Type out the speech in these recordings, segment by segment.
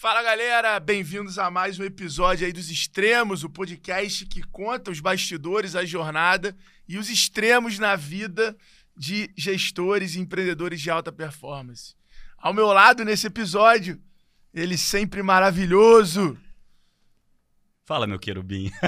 Fala galera, bem-vindos a mais um episódio aí dos Extremos, o podcast que conta os bastidores, a jornada e os extremos na vida de gestores e empreendedores de alta performance. Ao meu lado nesse episódio, ele sempre maravilhoso. Fala, meu querubim.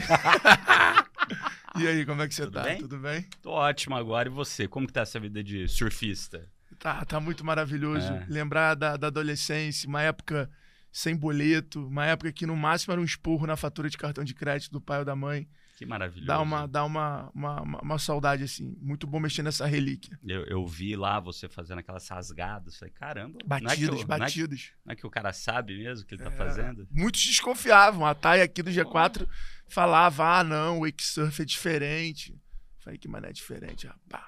E aí, como é que você Tudo tá? bem? Tudo bem? Tô ótimo agora. E você? Como que tá essa vida de surfista? Tá, tá muito maravilhoso. É. Lembrar da, da adolescência, uma época sem boleto, uma época que no máximo era um esporro na fatura de cartão de crédito do pai ou da mãe. Que maravilhoso. Dá uma, dá uma, uma, uma, uma saudade, assim. Muito bom mexer nessa relíquia. Eu, eu vi lá você fazendo aquelas rasgadas. Falei, caramba. Batidas, não é o- não é que- batidas. Não é que o cara sabe mesmo o que ele tá É. fazendo? Muitos desconfiavam. A Thay aqui do G4 falava: ah, não, o wake surf é diferente. Falei, que mané diferente, rapaz.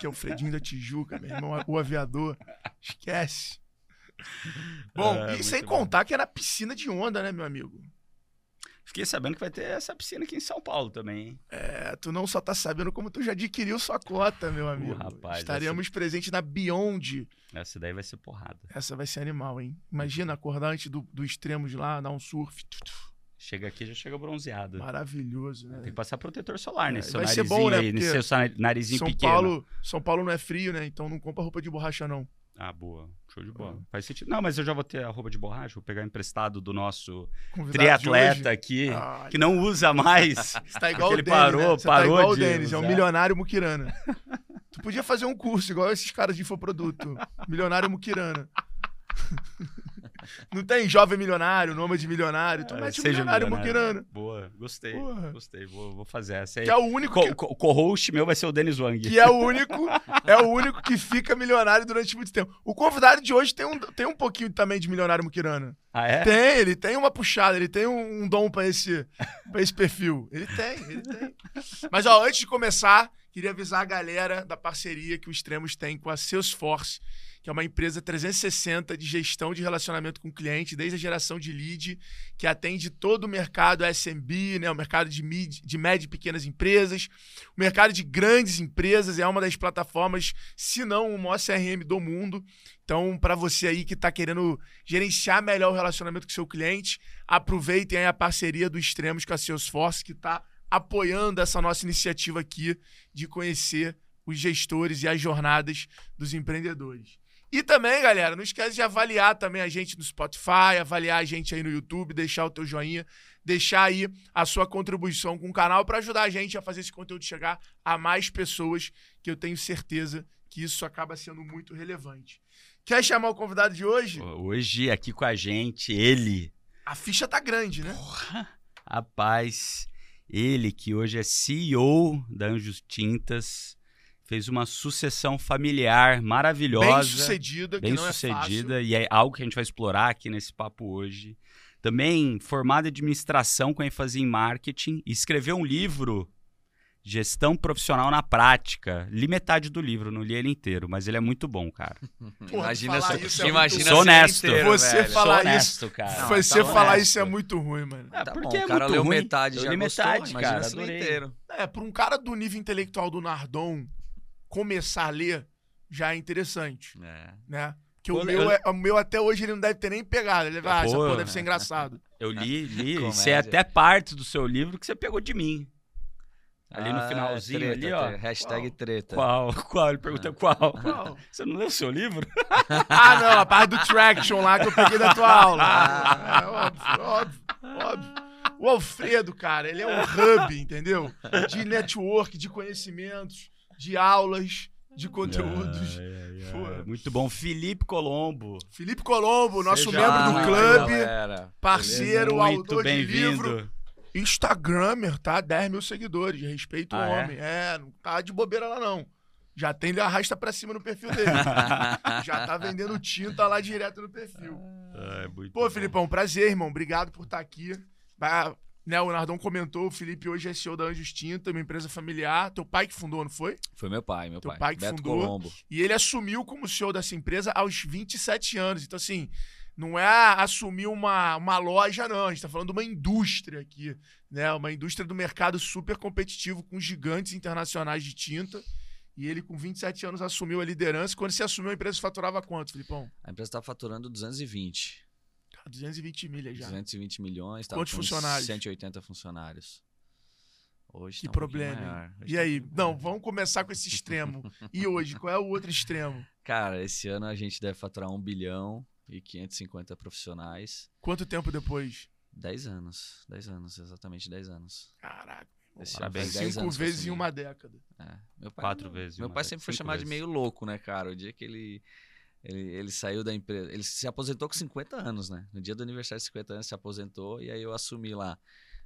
Que é o Fredinho da Tijuca, meu irmão, o aviador. Esquece. Bom, É, e sem bom. contar que era piscina de onda, né, meu amigo? Fiquei sabendo que vai ter essa piscina aqui em São Paulo também, hein? É, tu não só tá sabendo como tu já adquiriu sua cota, meu amigo. rapaz, Estaremos presentes na Beyond. Essa daí vai ser porrada. Essa vai ser animal, hein? Imagina acordar antes do, do extremo de lá, dar um surf. Chega aqui já chega bronzeado. Maravilhoso, né? Tem que passar protetor solar É, nesse seu vai ser narizinho bom, né? aí, nesse Porque seu narizinho São pequeno. Paulo, São Paulo não é frio, né? Então não compra roupa de borracha, não. Ah, boa. Show de bola. Ah. Faz sentido. Não, mas eu já vou ter a roupa de borracha, vou pegar emprestado do nosso Convidado triatleta aqui, Ah, que não usa mais. Você tá igual o Denis, parou- né? Você parou tá igual o de Denis, é um milionário muquirana. tu podia fazer um curso igual esses caras de infoproduto. Milionário muquirana. Não tem jovem milionário, nômade milionário. Tu É, mete seja milionário milionário. muquirana. Boa, gostei. Porra. Gostei, vou, vou fazer essa aí. Que é o único Co- que, co- Co-host meu vai ser o Denis Wang. que é o único, é o único que fica milionário durante muito tempo. O convidado de hoje tem um, tem um pouquinho também de milionário muquirana. Ah, é? Tem, ele tem uma puxada, ele tem um, um dom pra esse, pra esse perfil. Ele tem, ele tem. Mas, ó, antes de começar, queria avisar a galera da parceria que o Extremos tem com a Salesforce, que é uma empresa 360 de gestão de relacionamento com o cliente, desde a geração de lead, que atende todo o mercado SMB, né, o mercado de, mid, de média e pequenas empresas, o mercado de grandes empresas, é uma das plataformas, se não o maior CRM do mundo. Então, para você aí que está querendo gerenciar melhor o relacionamento com seu cliente, aproveitem a parceria do Extremos com a Salesforce, que está apoiando essa nossa iniciativa aqui de conhecer os gestores e as jornadas dos empreendedores. E também, galera, não esquece de avaliar também a gente no Spotify, avaliar a gente aí no YouTube, deixar o teu joinha, deixar aí a sua contribuição com o canal para ajudar a gente a fazer esse conteúdo chegar a mais pessoas, que eu tenho certeza que isso acaba sendo muito relevante. Quer chamar o convidado de hoje? Hoje, aqui com a gente, ele. A ficha tá grande, né? Rapaz, ele que hoje é CEO da Anjos Tintas, fez uma sucessão familiar maravilhosa. Bem sucedida, que bem não é sucedida e é algo que a gente vai explorar aqui nesse papo hoje. Também formado em administração com ênfase em marketing e escreveu um livro Gestão Profissional na Prática. Li metade do livro, não li ele inteiro, mas ele é muito bom, cara. Pô, imagina se, isso é imagina muito- se Sou honesto. inteiro, Você velho. Falar Sou honesto, cara. Não, Você tá falar honesto. isso é muito ruim, mano. É, Tá porque bom, é o cara muito leu ruim. metade, Eu já li gostou, metade, imagina cara, se lê adorei. inteiro. É, pra um cara do nível intelectual do Nardon começar a ler já é interessante, É. né? Porque Pô, o meu, eu- é- o meu até hoje ele não deve ter nem pegado. Ele vai, ah, essa Pô. porra deve ser engraçado. Eu li, li, Comédia. isso é até parte do seu livro que você pegou de mim. Ali no Ah, finalzinho, treta, ali, ó. treta. Hashtag Qual? treta. Qual? Qual? Ele perguntou qual. Qual? Você não leu o seu livro? Ah, não, a parte do traction lá que eu peguei da tua aula. É, óbvio, óbvio, óbvio. O Alfredo, cara, ele é um hub, entendeu? De network, de conhecimentos, de aulas, de conteúdos. Pô. Muito bom. Felipe Colombo. Felipe Colombo, nosso Seja membro do clube, galera. parceiro, Muito autor de livro. Instagramer, tá? 10 mil seguidores. Respeito o Ah, é? homem. É? não tá de bobeira lá, não. Já tem ele arrasta pra cima no perfil dele. Já tá vendendo tinta lá direto no perfil. Ah, muito Pô, bom. Filipão, prazer, irmão. Obrigado por estar aqui. Vai- né, o Nardão comentou, o Felipe hoje é CEO da Anjos Tinta, uma empresa familiar. Teu pai que fundou, não foi? Foi meu pai, meu Teu pai. pai que Beto fundou. Colombo. E ele assumiu como CEO dessa empresa aos 27 anos. Então, assim, não é assumir uma, uma loja, não. A gente tá falando de uma indústria aqui, né? Uma indústria do mercado super competitivo com gigantes internacionais de tinta. E ele, com 27 anos, assumiu a liderança. Quando você assumiu, a empresa faturava quanto, Filipão? A empresa tá faturando 220. 220 milhas já. 220 milhões. tava Quantos funcionários? 180 funcionários. Hoje Que tá um problema. Hoje E tá um aí? pouquinho Não, maior. vamos começar com esse extremo. E hoje, qual é o outro extremo? Cara, esse ano a gente deve faturar 1 bilhão e 550 profissionais. Quanto tempo depois? 10 anos. 10 anos, exatamente 10 Esse anos. Caraca. Esse 10 Cinco vezes em uma década. É. Meu pai, Quatro vezes. Meu uma pai sempre foi chamado de vezes. meio louco, né, cara? O dia que ele, ele, ele saiu da empresa. Ele se aposentou com 50 anos, né? No dia do aniversário de 50 anos, se aposentou e aí eu assumi lá.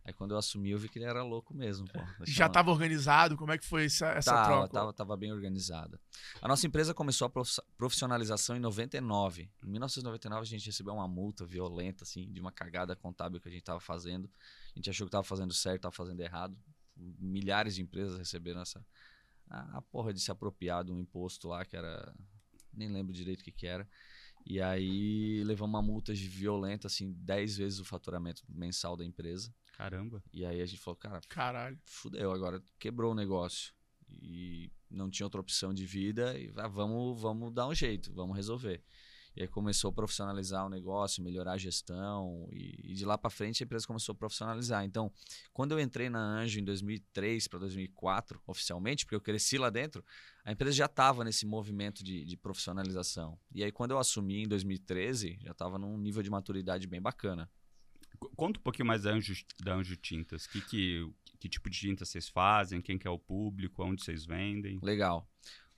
Aí quando eu assumi, eu vi que ele era louco mesmo, pô. Já estava organizado? Como é que foi essa, essa tava, troca? Tava, tava bem organizada. A nossa empresa começou a profi- profissionalização em 99. Em 1999 a gente recebeu uma multa violenta, assim, de uma cagada contábil que a gente tava fazendo. A gente achou que tava fazendo certo, tava fazendo errado. Milhares de empresas receberam essa... A, a porra de se apropriar de um imposto lá que era... Nem lembro direito o que que era. E aí levamos uma multa de violenta, assim, 10 vezes o faturamento mensal da empresa. Caramba. E aí a gente falou, cara, Caralho. fudeu, agora quebrou o negócio. E não tinha outra opção de vida, e ah, vamos, vamos dar um jeito, vamos resolver. E aí começou a profissionalizar o negócio, melhorar a gestão, e, e de lá para frente a empresa começou a profissionalizar. Então, quando eu entrei na Anjo em 2003 para 2004, oficialmente, porque eu cresci lá dentro, a empresa já estava nesse movimento de, de profissionalização. E aí, quando eu assumi em 2013, já estava num nível de maturidade bem bacana. Conta um pouquinho mais da Anjo, da Anjo Tintas. Que, que, que tipo de tinta vocês fazem? Quem que é o público? Onde vocês vendem? Legal.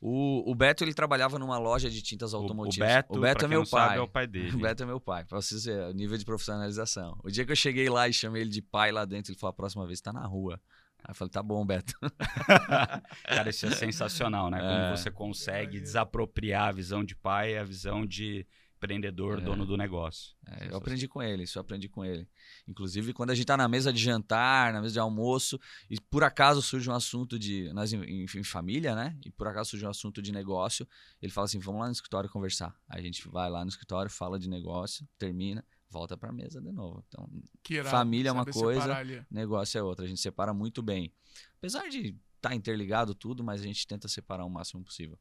O, o Beto, ele trabalhava numa loja de tintas O, o automotivas. Beto, o Beto é meu pai. sabe, é o pai dele. O Beto é meu pai, pra vocês verem o nível de profissionalização. O dia que eu cheguei lá e chamei ele de pai lá dentro, ele falou: a próxima vez tá na rua. Aí eu falei: tá bom, Beto. Cara, isso é sensacional, né? Como É. você consegue desapropriar a visão de pai e a visão de empreendedor, É. dono do negócio. É, eu aprendi com ele, isso eu aprendi com ele. Inclusive, quando a gente tá na mesa de jantar, na mesa de almoço, e por acaso surge um assunto de. Nós em, em- em família, né? E por acaso surge um assunto de negócio, ele fala assim: vamos lá no escritório conversar. Aí a gente vai lá no escritório, fala de negócio, termina, volta pra mesa de novo. Então, Que irado, Família é uma coisa. negócio é outra. A gente separa muito bem. Apesar de estar tá interligado tudo, mas a gente tenta separar o máximo possível.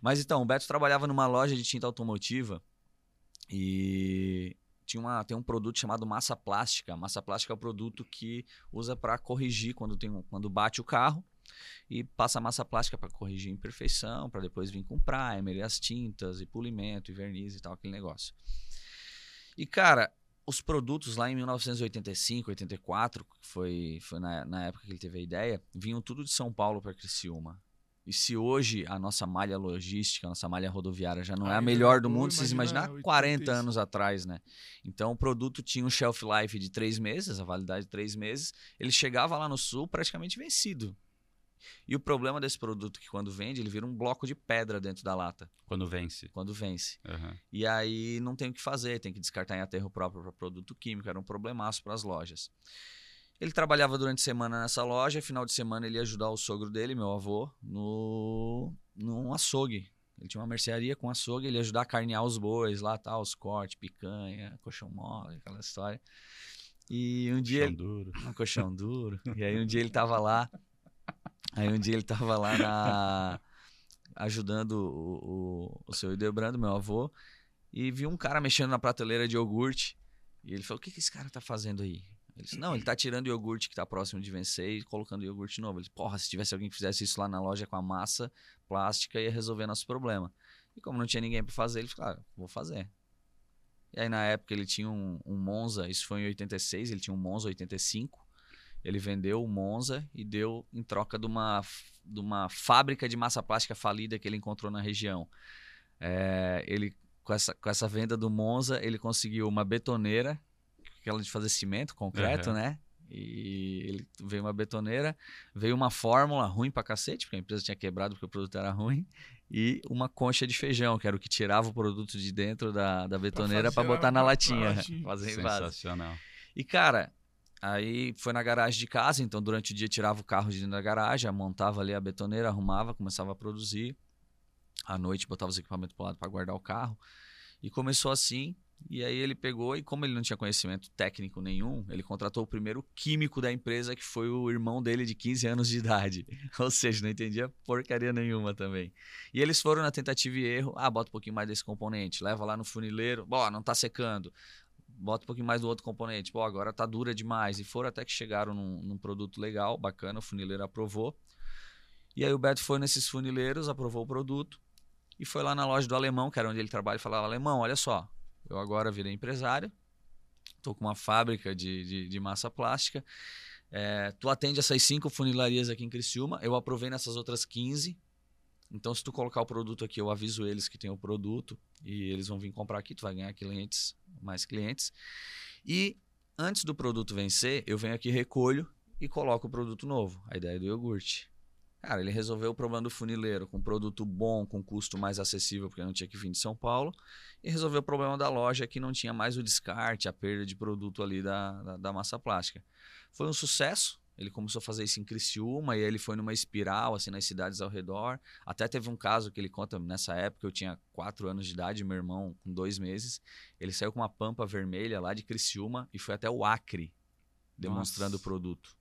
Mas então, o Beto trabalhava numa loja de tinta automotiva e tinha uma, tem um produto chamado massa plástica. Massa plástica é o produto que usa para corrigir quando, tem quando bate o carro e passa massa plástica para corrigir imperfeição, para depois vir com primer e as tintas e polimento e verniz e tal, aquele negócio. E cara, os produtos lá em 1985, 84, que foi, foi na, na época que ele teve a ideia, vinham tudo de São Paulo para Criciúma. E se hoje a nossa malha logística, a nossa malha rodoviária já não é a melhor do mundo, vocês imagina imaginar 40 85. anos atrás, né? Então o produto tinha um shelf life de três meses, a validade de três meses. Ele chegava lá no sul praticamente vencido. E o problema desse produto é que quando vende, ele vira um bloco de pedra dentro da lata, Quando vence. quando vence. Aham. E aí não tem o que fazer, tem que descartar em aterro próprio para produto químico, era um problemaço para as lojas. Ele trabalhava durante a semana nessa loja, final de semana ele ia ajudar o sogro dele, meu avô, no num açougue. Ele tinha uma mercearia com açougue, ele ia ajudar a carnear os bois lá, tal, os cortes, picanha, colchão mole, aquela história. E um dia Chão ele, duro. um colchão duro. E aí um dia ele tava lá. Aí um dia ele tava lá na, ajudando o, o, o seu Idebrando, meu avô, e viu um cara mexendo na prateleira de iogurte. E ele falou: O que, que esse cara tá fazendo aí? Ele disse: Não, ele tá tirando o iogurte que tá próximo de vencer e colocando iogurte novo. Ele disse: Porra, se tivesse alguém que fizesse isso lá na loja com a massa plástica, ia resolver nosso problema. E como não tinha ninguém para fazer, ele falou: ah, Vou fazer. E aí na época ele tinha um, um Monza, isso foi em 86, ele tinha um Monza 85. Ele vendeu o Monza e deu em troca de uma, de uma fábrica de massa plástica falida que ele encontrou na região. É, ele, com essa, com essa venda do Monza, ele conseguiu uma betoneira, aquela de fazer cimento, concreto, Uhum. né? E ele veio uma betoneira, veio uma fórmula ruim pra cacete, porque a empresa tinha quebrado porque o produto era ruim, e uma concha de feijão, que era o que tirava o produto de dentro da, da betoneira pra fazer botar na latinha, latinha. fazer. Sensacional. E, cara, aí foi na garagem de casa, então durante o dia tirava o carro de dentro da garagem, montava ali a betoneira, arrumava, começava a produzir. À noite botava os equipamentos pro lado para guardar o carro. E começou assim. E aí ele pegou, e como ele não tinha conhecimento técnico nenhum, ele contratou o primeiro químico da empresa, que foi o irmão dele de 15 anos de idade. Ou seja, não entendia porcaria nenhuma também. E eles foram na tentativa e erro. Ah, bota um pouquinho mais desse componente, leva lá no funileiro. Bom, não tá secando bota um pouquinho mais do outro componente. Pô, agora tá dura demais. E foram até que chegaram num, num produto legal, bacana, o funileiro aprovou. E aí o Beto foi nesses funileiros, aprovou o produto e foi lá na loja do alemão, que era onde ele trabalha, e falava: Alemão, olha só, eu agora virei empresário, tô com uma fábrica de, de, de massa plástica. É, tu atende essas cinco funilarias aqui em Criciúma, eu aprovei nessas outras 15. Então, se tu colocar o produto aqui, eu aviso eles que tem o produto e eles vão vir comprar aqui, tu vai ganhar clientes, mais clientes. E antes do produto vencer, eu venho aqui, recolho e coloco o produto novo. A ideia do iogurte. Cara, ele resolveu o problema do funileiro com produto bom, com custo mais acessível, porque não tinha que vir de São Paulo, e resolveu o problema da loja que não tinha mais o descarte, a perda de produto ali da, da, da massa plástica. Foi um sucesso. Ele começou a fazer isso em Criciúma e ele foi numa espiral, assim, nas cidades ao redor. Até teve um caso que ele conta, nessa época eu tinha quatro anos de idade, meu irmão com dois meses. Ele saiu com uma pampa vermelha lá de Criciúma e foi até o Acre, demonstrando o produto.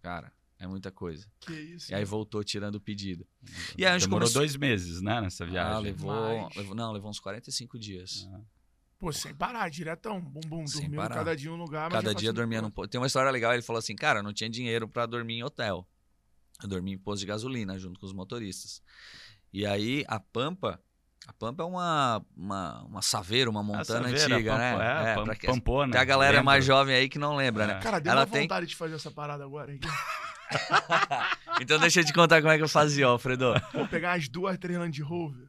Cara, é muita coisa. Que isso. E aí voltou tirando o pedido. E aí a gente Demorou começou- dois meses, né, nessa Ah, viagem. levou, Mais. levou- Não, levou uns 45 dias. Ah. Pô, sem parar, diretão. Bum, bum, Sem dormindo parar. cada dia em um lugar. mas Cada dia dormia num posto. Tem uma história legal, ele falou assim, cara, não tinha dinheiro pra dormir em hotel. Eu dormi em posto de gasolina junto com os motoristas. E aí a Pampa, a Pampa é uma uma, uma saveira, uma montana Essa veira, antiga, né? Pampo- É, pra que- Pampona. tem a galera lembro. mais jovem aí que não lembra, É. né? Cara, deu Ela uma tem- vontade de fazer essa parada agora. hein? Então deixa eu te contar como é que eu fazia, Alfredo. Vou pegar as duas, três Land Rover.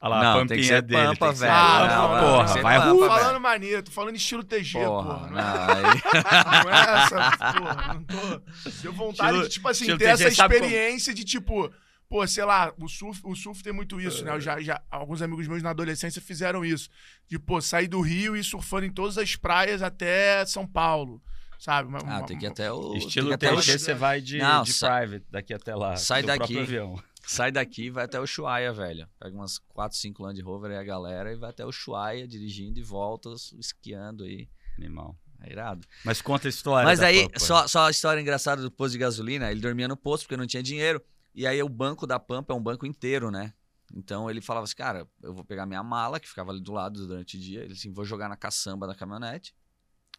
Olha lá, Não, a tem que pampinha ser dele. Pampa, tem que ser velho. Pampa, Não, não, porra, ser vai Pampa, velho. falando maneiro, tô falando estilo TG, porra. Porra, não, é, não, não é essa, porra. Não tô. Deu vontade Estilo- de, tipo assim, ter essa TG, como- experiência de, tipo, pô, sei lá, o surf, o surf tem muito isso, né? Eu já, já, alguns amigos meus na adolescência fizeram isso. De, pô, sair do Rio e surfando em todas as praias até São Paulo. Sabe? Uma- Ah, uma- tem que ir até o. Estilo tem que ir até o- TG, você vai de, Não, de sa- private daqui até lá. sai do daqui. próprio avião. Sai daqui e vai até o Ushuaia, velho. Pega umas 4, 5 Land Rover aí a galera e vai até o Ushuaia dirigindo e volta esquiando aí. Animal. É irado. Mas conta a história Mas da aí, Pampa. só, só a história engraçada do posto de gasolina, ele dormia no posto porque não tinha dinheiro. E aí o banco da Pampa é um banco inteiro, né? Então ele falava assim, cara, eu vou pegar minha mala, que ficava ali do lado durante o dia, ele assim, vou jogar na caçamba da caminhonete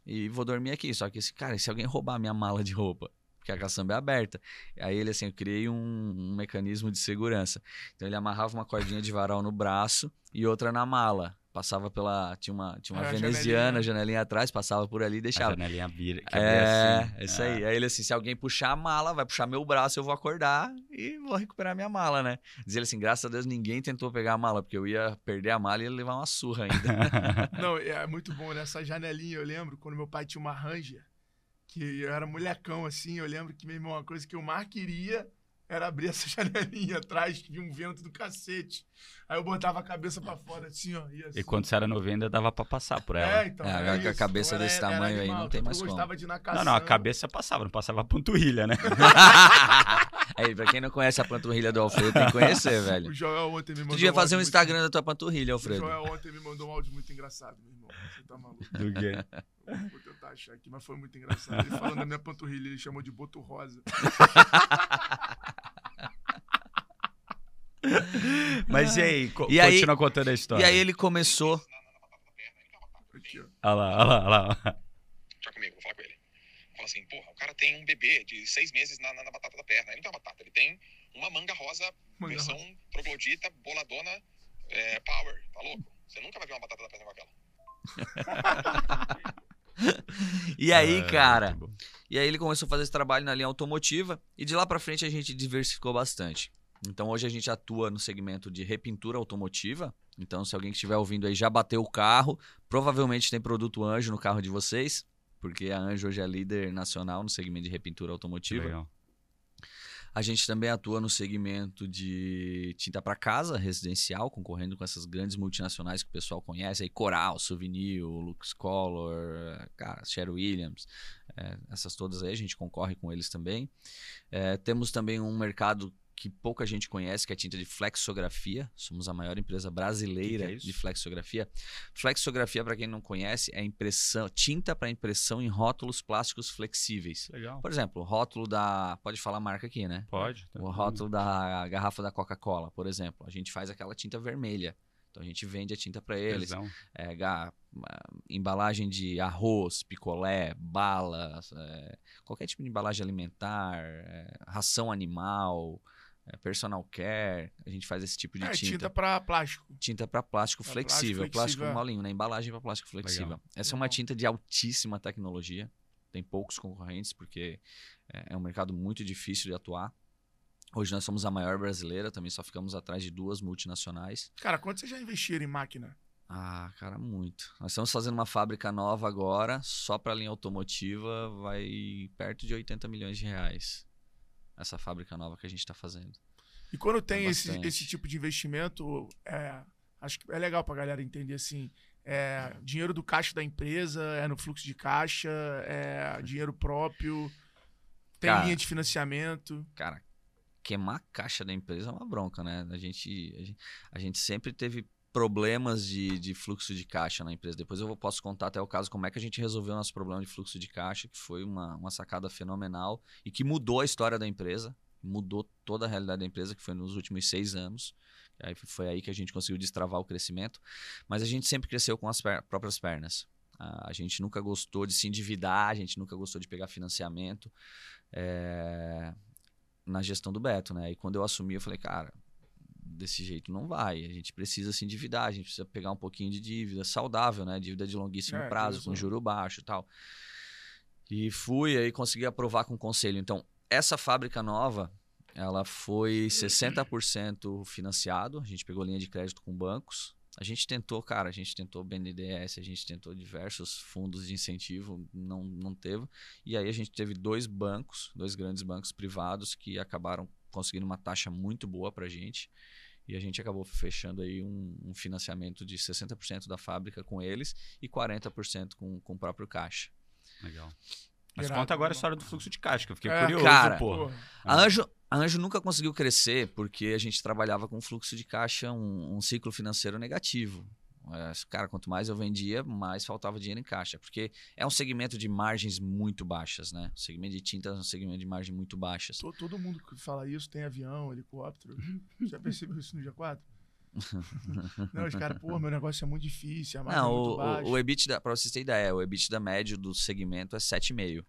e vou dormir aqui. Só que esse cara, se alguém roubar minha mala de roupa? Porque a caçamba é aberta. Aí ele assim, eu criei um, um mecanismo de segurança. Então ele amarrava uma cordinha de varal no braço e outra na mala. Passava pela. Tinha uma, tinha uma Ah, veneziana, janelinha. janelinha atrás, passava por ali e A deixava. janelinha vira. que É, assim. isso aí. Aí ele assim, se alguém puxar a mala, vai puxar meu braço, eu vou acordar e vou recuperar minha mala, né? Diz ele assim, graças a Deus ninguém tentou pegar a mala, porque eu ia perder a mala e ia levar uma surra ainda. Não, é muito bom nessa janelinha. Eu lembro quando meu pai tinha uma Ranger, que eu era molecão assim. Eu lembro que, meu irmão, uma coisa que eu mais queria era abrir essa janelinha atrás de um vento do cacete. Aí eu botava a cabeça pra fora, assim, ó. assim. E quando você era novinho, ainda dava pra passar por ela. É, então. É, era agora com a cabeça Então, desse tamanho aí, não tem mais eu como. gostava de ir na não, caçamba. não, a cabeça passava, não passava a panturrilha, né? aí, pra quem não conhece a panturrilha do Alfredo, tem que conhecer, O velho. Joel ontem me mandou Tu devia fazer um áudio Instagram da tua panturrilha, Muito... O Alfredo. Joel ontem me mandou um áudio muito engraçado, meu irmão. Você tá maluco. Do quê? Vou tentar achar aqui, mas foi muito engraçado. Ele falando da minha panturrilha, ele chamou de boto rosa. Mas e aí? co- E aí- continua contando a história. E aí ele começou. Aqui, ó. Olha lá, olha lá, olha lá. Deixa comigo, vou falar com ele. Fala assim, porra, o cara tem um bebê de seis meses na, na, na batata da perna. Ele não tem uma batata, ele tem uma manga rosa, Manga versão troglodita, boladona, é, power. Tá louco? Você nunca vai ver uma batata da perna com aquela. E aí, É, cara. E aí ele começou a fazer esse trabalho na linha automotiva e de lá pra frente a gente diversificou bastante. Então hoje a gente atua no segmento de repintura automotiva. Então se alguém que estiver ouvindo aí já bateu o carro, provavelmente tem produto Anjo no carro de vocês, porque a Anjo hoje é líder nacional no segmento de repintura automotiva. Legal. A gente também atua no segmento de tinta para casa, residencial, concorrendo com essas grandes multinacionais que o pessoal conhece, aí Coral, Souvenir, Lux Color, cara, Sher Williams, é, essas todas aí a gente concorre com eles também. É, temos também um mercado que pouca gente conhece, que é a tinta de flexografia. Somos a maior empresa brasileira Que que é de flexografia. Flexografia, para quem não conhece, é impressão, tinta para impressão em rótulos plásticos flexíveis. Legal. Por exemplo, o rótulo da. Pode falar a marca aqui, né? Pode. tá O rótulo da garrafa da Coca-Cola, por exemplo. A gente faz aquela tinta vermelha. Então a gente vende a tinta para eles. É, embalagem de arroz, picolé, balas, é, qualquer tipo de embalagem alimentar, é, ração animal, personal care. A gente faz esse tipo de É, tinta. tinta pra plástico. Tinta para plástico Pra flexível, plástico plástico, é. molinho, né? Embalagem para plástico flexível. Legal. Essa é uma Legal. tinta de altíssima tecnologia. Tem poucos concorrentes porque é é um mercado muito difícil de atuar. Hoje nós somos a maior brasileira, também só ficamos atrás de duas multinacionais. Cara, quanto vocês já investiram em máquina? Ah, cara, muito. Nós estamos fazendo uma fábrica nova agora, só para linha automotiva, vai perto de 80 milhões de reais. Essa fábrica nova que a gente está fazendo. E quando tem É esse, esse tipo de investimento, é, acho que é legal pra galera entender assim. É dinheiro do caixa da empresa, é no fluxo de caixa, é dinheiro próprio, tem Cara. linha de financiamento. Cara, queimar a caixa da empresa é uma bronca, né? A gente, a gente, a gente sempre teve problemas de, de fluxo de caixa na empresa. Depois eu posso contar até o caso como é que a gente resolveu nosso problema de fluxo de caixa, que foi uma, uma sacada fenomenal e que mudou a história da empresa, mudou toda a realidade da empresa, que foi nos últimos seis anos. Aí foi aí que a gente conseguiu destravar o crescimento. Mas a gente sempre cresceu com as per- próprias pernas. A a gente nunca gostou de se endividar, a gente nunca gostou de pegar financiamento. É, na gestão do Beto, né? E quando eu assumi, eu falei, cara, desse jeito não vai. A gente precisa se endividar, a gente precisa pegar um pouquinho de dívida saudável, né? Dívida de longuíssimo É, prazo, com juro baixo e tal. E fui aí consegui aprovar com o conselho. Então, essa fábrica nova, ela foi 60% financiado. A gente pegou linha de crédito com bancos. A gente tentou, cara, a gente tentou BNDES, a gente tentou diversos fundos de incentivo, não, não teve. E aí a gente teve dois bancos, dois grandes bancos privados que acabaram conseguindo uma taxa muito boa pra gente. E a gente acabou fechando aí um, um financiamento de 60% da fábrica com eles e 40% com, com o próprio caixa. Legal. Mas Irado, conta agora a história do fluxo de caixa, que eu fiquei É, curioso, cara, pô. Porra. A. Anjo, a Anjo nunca conseguiu crescer porque a gente trabalhava com fluxo de caixa, um, um ciclo financeiro negativo. É, cara, quanto mais eu vendia, mais faltava dinheiro em caixa. Porque é um segmento de margens muito baixas, né? O segmento de tinta é um segmento de margem muito baixas. To- Todo mundo que fala isso tem avião, helicóptero. Já percebeu isso no dia 4? Não, os caras, pô, meu negócio é muito difícil, Não, é muito o, baixa. o, o EBITDA, pra vocês terem ideia, o EBITDA médio do segmento é 7,5.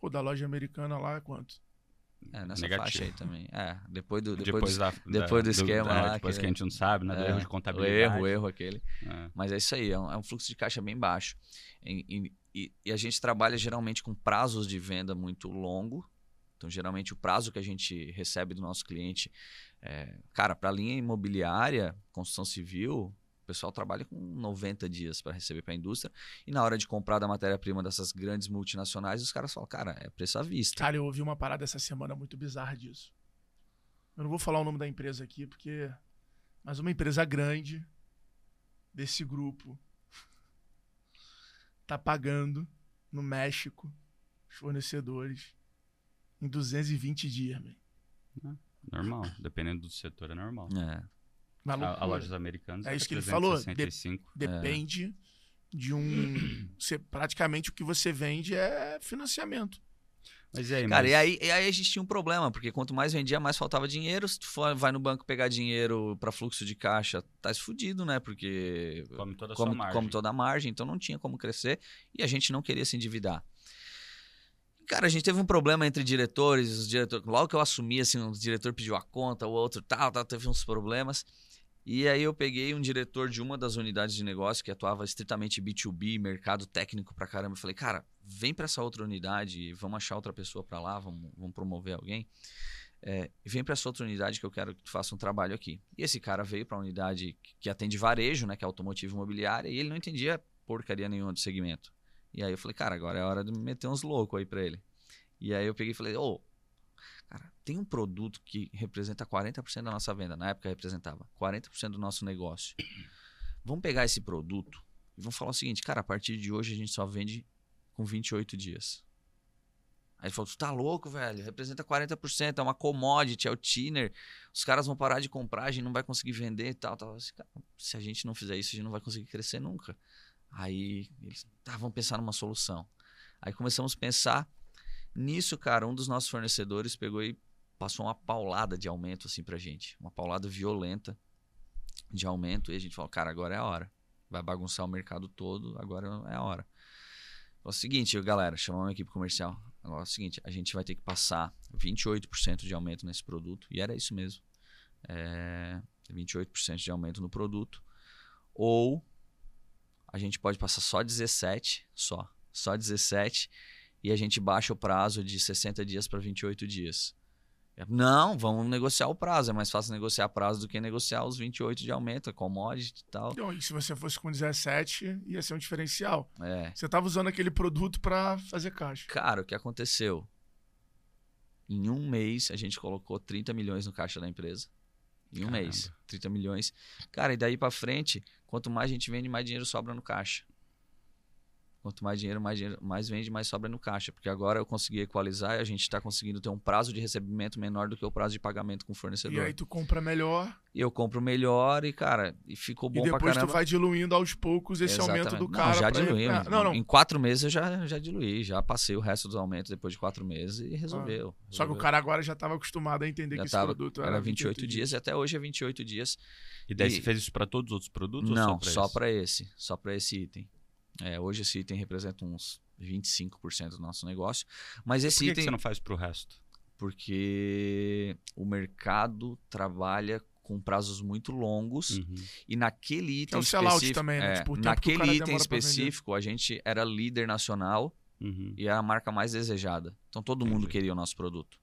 Pô, da loja americana lá é quanto? É, nessa Negativo. faixa aí também. É, depois do, depois Depois, do, da, depois do esquema é, lá, Depois que- que a gente não sabe, né? Do é, erro de o contabilidade. erro, o erro aquele. É. Mas é isso aí, é um, é um fluxo de caixa bem baixo. E, e- e- e a gente trabalha geralmente com prazos de venda muito longo. Então, geralmente, o prazo que a gente recebe do nosso cliente, é, cara, para a linha imobiliária, construção civil, o pessoal trabalha com 90 dias para receber para a indústria. E na hora de comprar da matéria-prima dessas grandes multinacionais, os caras falam, cara, é preço à vista. Cara, eu ouvi uma parada essa semana muito bizarra disso. Eu não vou falar o nome da empresa aqui, porque. Mas uma empresa grande desse grupo tá pagando no México os fornecedores em 220 dias, velho. Normal. Dependendo do setor, é normal. É. Uma A, a lojas americanas É isso que ele falou, 365. Depende de um. Você, praticamente o que você vende é financiamento. Mas e aí, Cara, mas... e aí, e aí a gente tinha um problema, porque quanto mais vendia, mais faltava dinheiro. Se tu for, vai no banco pegar dinheiro para fluxo de caixa, tá fudido, né? Porque come toda a come, sua margem. come toda a margem, então não tinha como crescer e a gente não queria se endividar. Cara, a gente teve um problema entre diretores, os diretores, logo que eu assumi, assim, um diretor pediu a conta, o outro tal, tal, teve uns problemas. E aí eu peguei um diretor de uma das unidades de negócio que atuava estritamente B2B, mercado técnico pra caramba. Eu falei, cara, vem pra essa outra unidade vamos achar outra pessoa pra lá, vamos, vamos promover alguém. É, vem pra essa outra unidade que eu quero que tu faça um trabalho aqui. E esse cara veio pra unidade que- atende varejo, né, que é automotivo imobiliária, e ele não entendia porcaria nenhuma do segmento. E aí eu falei, cara, agora é hora de meter uns loucos aí pra ele. E aí eu peguei e falei, ô, cara, tem um produto que representa 40% da nossa venda. Na época representava 40% do nosso negócio. Vamos pegar esse produto e vamos falar o seguinte, cara, a partir de hoje a gente só vende com 28 dias. Aí ele falou, tu tá louco, velho? Representa 40%, é uma commodity, é o thinner. Os caras vão parar de comprar, a gente não vai conseguir vender e tal. tal. "Cara, se a gente não fizer isso, a gente não vai conseguir crescer nunca. Aí eles, tá, vamos pensar numa solução. Aí começamos a pensar. Nisso, cara, um dos nossos fornecedores pegou e passou uma paulada de aumento assim pra gente. Uma paulada violenta de aumento e a gente falou, cara, agora é a hora. Vai bagunçar o mercado todo, agora é a hora. É o seguinte, galera, chamamos a equipe comercial. Agora é o seguinte, a gente vai ter que passar 28% de aumento nesse produto. E era isso mesmo. É, 28% de aumento no produto. Ou a gente pode passar só 17, só. Só 17 e a gente baixa o prazo de 60 dias para 28 dias. Não, vamos negociar o prazo. É mais fácil negociar prazo do que negociar os 28 de aumento, a commodity e tal. Não, e se você fosse com 17, ia ser um diferencial. É. Você estava usando aquele produto para fazer caixa. Cara, o que aconteceu? Em um mês, a gente colocou 30 milhões no caixa da empresa. Em um Caramba. mês, 30 milhões. Cara, e daí para frente, quanto mais a gente vende, mais dinheiro sobra no caixa. Quanto mais dinheiro, mais, dinheiro, mais vende, mais sobra no caixa. Porque agora eu consegui equalizar e a gente está conseguindo ter um prazo de recebimento menor do que o prazo de pagamento com o E fornecedor. aí tu compra melhor E eu compro melhor e, cara, e ficou bom e pra depois caramba. tu vai diluindo aos poucos esse aumento do Exatamente. cara. Não, já pra diluí. É, não, não. Em quatro meses eu já, já diluí. Já passei o resto dos aumentos depois de quatro meses e resolveu. Só que o cara agora já estava acostumado a entender Já que esse tava- produto era 28 dias e até hoje é 28 dias. E daí E- você fez isso para todos os outros produtos? ou Não, só só esse? para esse. Só para esse item. É, hoje esse item representa uns 25% do nosso negócio. Mas Por esse que, que item. você não faz pro resto? Porque o mercado trabalha com prazos muito longos. Uhum. E naquele item é o sellout específico, também, né? é, Tipo, o que o naquele item específico, a gente era líder nacional Uhum. e era a marca mais desejada. Então todo mundo Entendi. queria o nosso produto.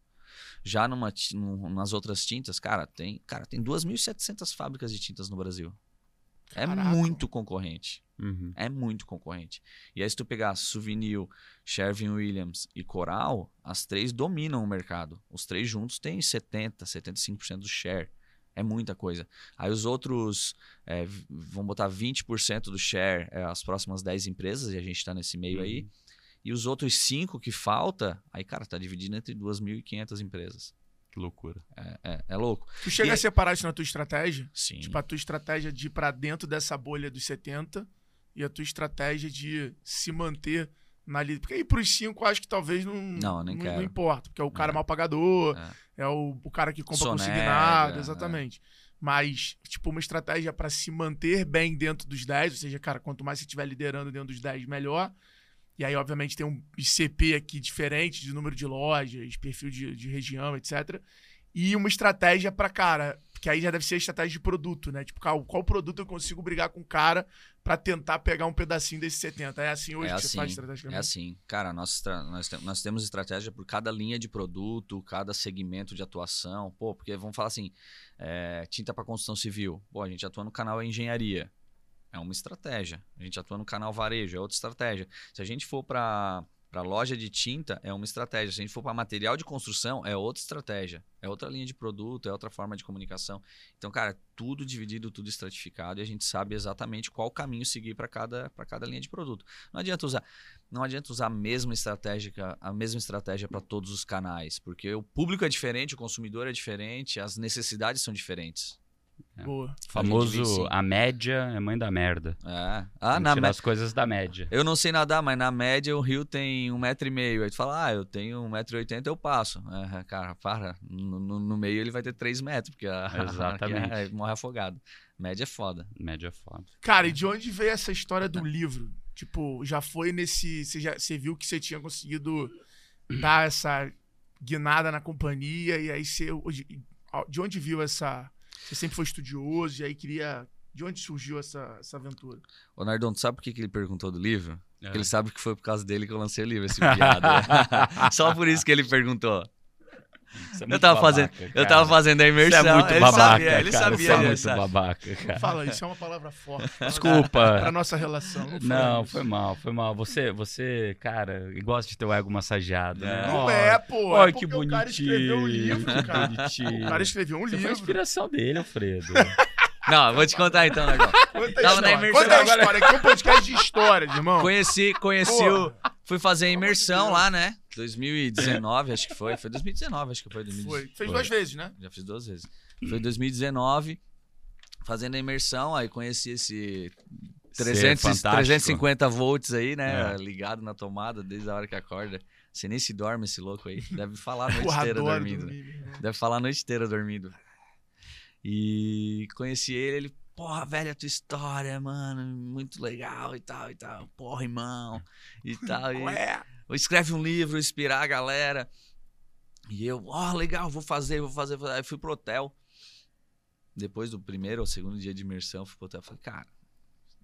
Já numa, nas outras tintas, cara, tem, cara, tem 2.700 fábricas de tintas no Brasil. É Caraca. muito concorrente. Uhum. É muito concorrente. E aí, se tu pegar Souvenir, Sherwin Williams e Coral, as três dominam o mercado. Os três juntos têm 70, 75% do share. É muita coisa. Aí os outros é, vão botar 20% do share, é, as próximas 10 empresas, e a gente está nesse meio aí. Uhum. E os outros 5 que falta, aí, cara, tá dividido entre 2.500 empresas. Que loucura. É, é, é louco. Tu chega E a aí- separar isso na tua estratégia? Sim. Tipo, a tua estratégia de ir pra dentro dessa bolha dos 70 e a tua estratégia de se manter na lida. Porque aí pros 5 acho que talvez não, Não, não, quero. importa. Porque é o cara É. mal pagador, É. é, o, o cara que compra Sonega, consignado, é. exatamente. Mas, tipo, uma estratégia pra se manter bem dentro dos 10, ou seja, cara, quanto mais você estiver liderando dentro dos 10, melhor. E aí, obviamente, tem um ICP aqui diferente de número de lojas, perfil de, de região, etc. E uma estratégia pra, cara, que aí já deve ser a estratégia de produto, né? Tipo, qual, qual produto eu consigo brigar com o cara pra tentar pegar um pedacinho desse 70? É assim hoje É que você faz assim, estrategicamente? É assim, cara, nós, nós, nós temos estratégia por cada linha de produto, cada segmento de atuação. Pô, porque vamos falar assim, é, tinta para construção civil. Pô, a gente atua no canal engenharia. É uma estratégia. A gente atua no canal varejo, é outra estratégia. Se a gente for para para loja de tinta, é uma estratégia. Se a gente for para material de construção, é outra estratégia. É outra linha de produto, é outra forma de comunicação. Então, cara, tudo dividido, tudo estratificado e a gente sabe exatamente qual caminho seguir para cada, cada linha de produto. Não adianta usar, não adianta usar a mesma estratégia, a mesma estratégia para todos os canais, porque o público é diferente, o consumidor é diferente, as necessidades são diferentes. Boa. O A gente vive famoso, sim. a média é mãe da merda. É. Ah, na tirar as coisas da média. Eu não sei nadar, mas na média o rio tem um metro e meio. Aí tu fala, ah, eu tenho um metro e oitenta, eu passo. É, cara, para. No, no- no meio ele vai ter três metros, porque a, Exatamente. é, morre afogado. Média é foda. Média é foda. Cara, e de onde veio essa história do livro? Tipo, já foi nesse. Você, já, você viu que você tinha conseguido dar essa guinada na companhia, e aí você. De onde viu essa. Você sempre foi estudioso, e aí queria. De onde surgiu essa, essa aventura? Ô, Nardon, tu sabe por que, que ele perguntou do livro? É. Porque ele sabe que foi por causa dele que eu lancei o livro, esse piada. Só por isso que ele perguntou. Você é Eu tava, babaca, fazendo, eu cara. tava fazendo a Você imersão. é muito ele babaca, sabia, ele cara. sabia. Você é ele muito babaca, cara. Fala, isso é uma palavra forte. Pra Desculpa. nossa relação. Não, Não, foi mal, foi mal. Você, você, cara, gosta de ter o ego massageado, né? Não Ó, é, pô. Olha é que porque O cara escreveu um bonitinho, livro, cara. bonitinho. O cara escreveu um Você foi a livro. inspiração dele, Alfredo. Não, vou te contar então, Nardon. Conta Tava na imersão Conta a agora. história. Aqui é um podcast de histórias, irmão. Conheci, conheci o. Fui fazer a imersão lá, né? 2019, acho que foi. Foi 2019, acho que foi. 2019. Foi. Fez Foi. duas vezes, né? Já fiz duas vezes. Foi 2019, fazendo a imersão, aí conheci esse Ser 300, fantástico. 350 volts aí, né? É. Ligado na tomada desde a hora que acorda. Você nem se dorme esse louco aí. Deve falar a noite inteira dormindo. dormir, irmão. Deve falar a noite inteira dormindo. E conheci ele, ele, porra, velho, a tua história, mano, muito legal e tal e tal. Porra, irmão, e tal. e, Ué. escreve um livro, inspirar a galera. E eu, ó, legal, vou fazer, vou fazer. vou fazer. Aí fui pro hotel. Depois do primeiro ou segundo dia de imersão, fui pro hotel. Falei, cara,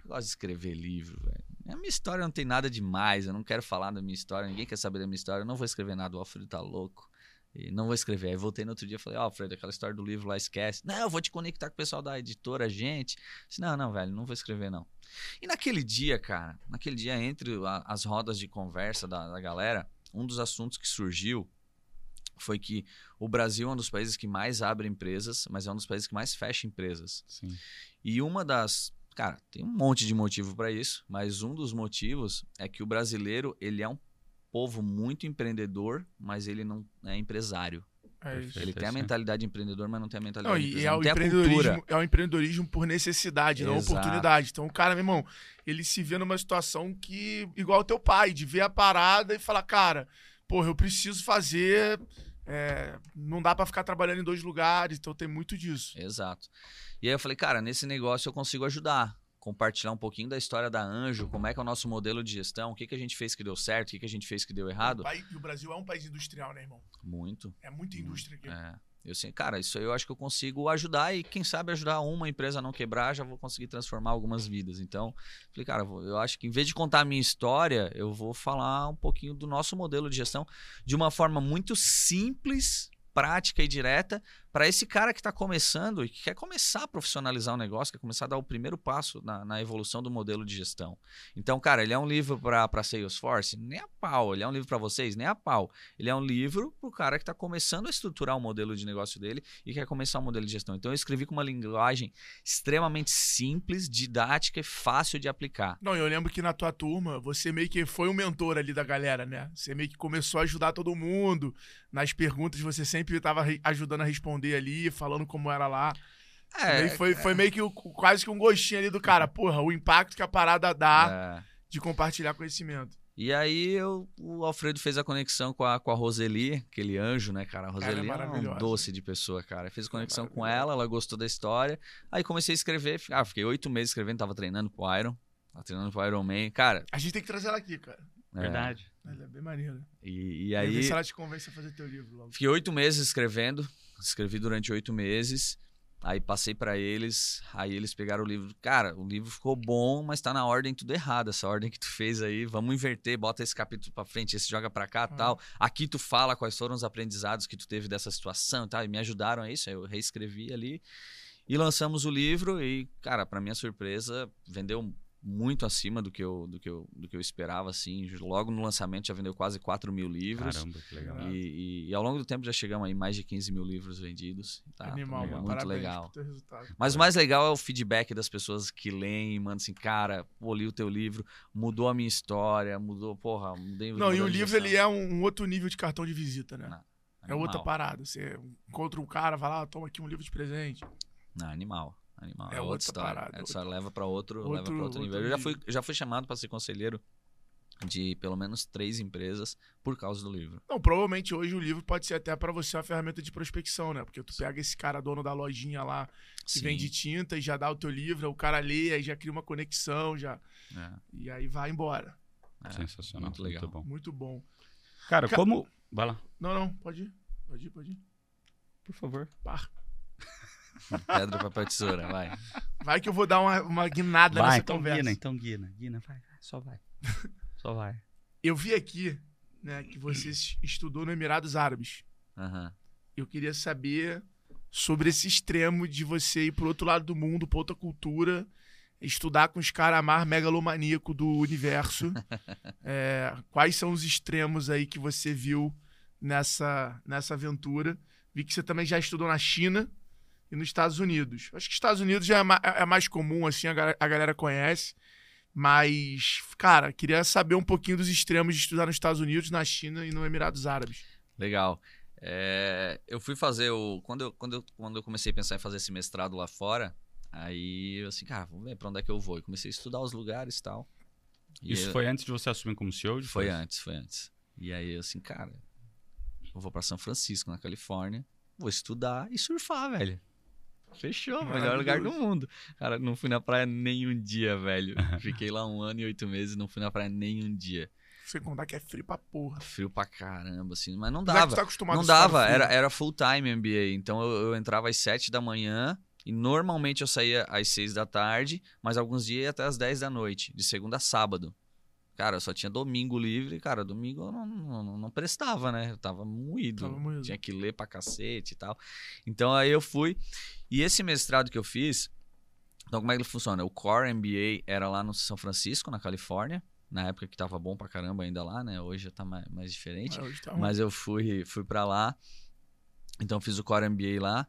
eu gosto de escrever livro, velho. A minha história não tem nada demais. Eu não quero falar da minha história. Ninguém quer saber da minha história. Eu não vou escrever nada. O Alfredo tá louco. E não vou escrever. Aí voltei no outro dia e falei, ó, Alfredo, aquela história do livro lá, esquece. Não, eu vou te conectar com o pessoal da editora, gente. Disse, não, não, velho, não vou escrever, não. E naquele dia, cara, naquele dia, entre a- as rodas de conversa da, da galera, um dos assuntos que surgiu foi que o Brasil é um dos países que mais abre empresas, mas é um dos países que mais fecha empresas. Sim. E uma das. Cara, tem um monte de motivo para isso, mas um dos motivos é que o brasileiro, ele é um povo muito empreendedor, mas ele não é empresário. É isso. Ele tem a mentalidade de empreendedor, mas não tem a Não, mentalidade de e empresário. é não o, tem a empreendedorismo, cultura. é o empreendedorismo por necessidade, não Exato. oportunidade. Então o cara, meu irmão, ele se vê numa situação que, igual o teu pai, de ver a parada e falar, cara, porra, eu preciso fazer. é, não dá pra ficar trabalhando em dois lugares, então tem muito disso. Exato. E aí eu falei, cara, nesse negócio eu consigo ajudar. Compartilhar um pouquinho da história da Anjo, como é que é o nosso modelo de gestão, o que, que a gente fez que deu certo, o que, que a gente fez que deu errado. E o Brasil é um país industrial, né, irmão? Muito. É muita indústria aqui. É. Eu sei, cara, isso aí eu acho que eu consigo ajudar e quem sabe ajudar uma empresa a não quebrar, já vou conseguir transformar algumas vidas. Então, falei, cara, eu acho que em vez de contar a minha história, eu vou falar um pouquinho do nosso modelo de gestão de uma forma muito simples, prática e direta para esse cara que está começando e que quer começar a profissionalizar o negócio, quer começar a dar o primeiro passo na, na evolução do modelo de gestão. Então, cara, ele é um livro para Salesforce? Nem a pau. Ele é um livro para vocês? Nem a pau. Ele é um livro para o cara que está começando a estruturar o modelo de negócio dele e quer começar o modelo de gestão. Então, eu escrevi com uma linguagem extremamente simples, didática e fácil de aplicar. Não, eu lembro que na tua turma, você meio que foi um mentor ali da galera, né? Você meio que começou a ajudar todo mundo. Nas perguntas, você sempre estava ajudando a responder ali, falando como era lá. Meio- foi, foi meio que o- quase que um gostinho ali do cara. Porra, o impacto que a parada dá é. de compartilhar conhecimento. E aí eu- o Alfredo fez a conexão com a, com a Roseli, aquele anjo, né, cara? A Ela é Roseli é, um doce de pessoa, cara. Fez conexão com ela, ela gostou da história. Aí comecei a escrever. Ah, fiquei oito meses escrevendo, tava treinando pro Iron. Tava treinando pro Iron Man. Cara, A gente tem que trazer ela aqui, cara. é, Verdade. Ela é bem maneira. E, e E aí. ver se ela te convence a fazer teu livro logo. Fiquei oito meses escrevendo, escrevi durante oito meses. Aí passei pra eles, aí eles pegaram o livro. Cara, o livro ficou bom, mas tá na ordem tudo errado. Essa ordem que tu fez aí, vamos inverter, bota esse capítulo pra frente, esse joga pra cá, tal. Aqui tu fala quais foram os aprendizados que tu teve dessa situação e tal. E me ajudaram a isso, aí eu reescrevi ali. E lançamos o livro e, cara, pra minha surpresa, vendeu muito acima do que eu, do que eu, do que eu esperava, assim. Logo no lançamento já vendeu quase 4 mil livros. Caramba, que legal. E, e- e ao longo do tempo já chegamos aí mais de 15 mil livros vendidos. Tá, Animal, tá mano. muito Parabéns legal. pro teu resultado. Mas o mais legal é o feedback das pessoas que leem e mandam assim, cara, pô, li o teu livro, mudou a minha história, mudou, porra, mudei Não, e mudou o livro ele é um, outro nível de cartão de visita, né? Não, É Animal. outra parada. Você encontra um cara, vai lá, toma aqui um livro de presente. Não, animal. Animal. É É, outra outra história. parada, É, leva pra outro, leva outro- pra outro nível. outro Eu já fui, nível. já fui chamado pra ser conselheiro de pelo menos três empresas por causa do livro. Não, provavelmente hoje o livro pode ser até pra você uma ferramenta de prospecção, né? Porque tu pega esse cara dono da lojinha lá que Sim, vende tinta e já dá o teu livro, o cara lê, aí já cria uma conexão, já é, e aí vai embora. é, Sensacional. Muito legal. bom. Muito bom. Cara, Ca- como. Vai lá, Não, não, pode ir. Pode ir, pode ir. por favor. Pá. Pedra, papel, tesoura, vai. Vai que eu vou dar uma, uma guinada Vai, nessa então conversa. guina, então guina. Guina, vai, vai, só vai. só vai. Eu vi aqui, né, que você es- estudou no Emirados Árabes. Aham. Eu queria saber sobre esse extremo de você ir pro outro lado do mundo, pra outra cultura, estudar com os caras mais megalomaníaco do universo. É, quais são os extremos aí que você viu nessa, nessa aventura? Vi que você também já estudou na China e nos Estados Unidos. Acho que Estados Unidos já é, ma- é mais comum, assim, a ga- a galera conhece. Mas, cara, queria saber um pouquinho dos extremos de estudar nos Estados Unidos, na China e no Emirados Árabes. Legal. É, eu fui fazer o. Quando eu, quando, eu, quando eu comecei a pensar em fazer esse mestrado lá fora, aí eu assim, cara, vamos ver pra onde é que eu vou. E comecei a estudar os lugares e tal. E Isso eu- foi antes de você assumir como CEO? Foi antes, foi antes. E aí eu assim, cara, eu vou pra São Francisco, na Califórnia, vou estudar e surfar, velho. Fechou, melhor lugar do mundo. Cara, não fui na praia nenhum dia, velho. Fiquei lá um ano e oito meses, não fui na praia nenhum dia. Sem contar que é frio pra porra. Frio pra caramba, assim, mas não dava. tá Não dava, era, era full time MBA. Então eu, eu entrava às 7 da manhã e normalmente eu saía às 6 da tarde, mas alguns dias ia até às 10 da noite, de segunda a sábado. Cara, eu só tinha domingo livre, cara, domingo eu não, não, não prestava, né? Eu tava moído. Tava moído. Tinha que ler pra cacete e tal. Então aí eu fui. E esse mestrado que eu fiz, então como é que ele funciona? O Core MBA era lá no São Francisco, na Califórnia. Na época que tava bom pra caramba ainda lá, né? Hoje já tá mais, mais diferente. Mas hoje tá. Mas eu fui, fui para lá. Então fiz o Core MBA lá.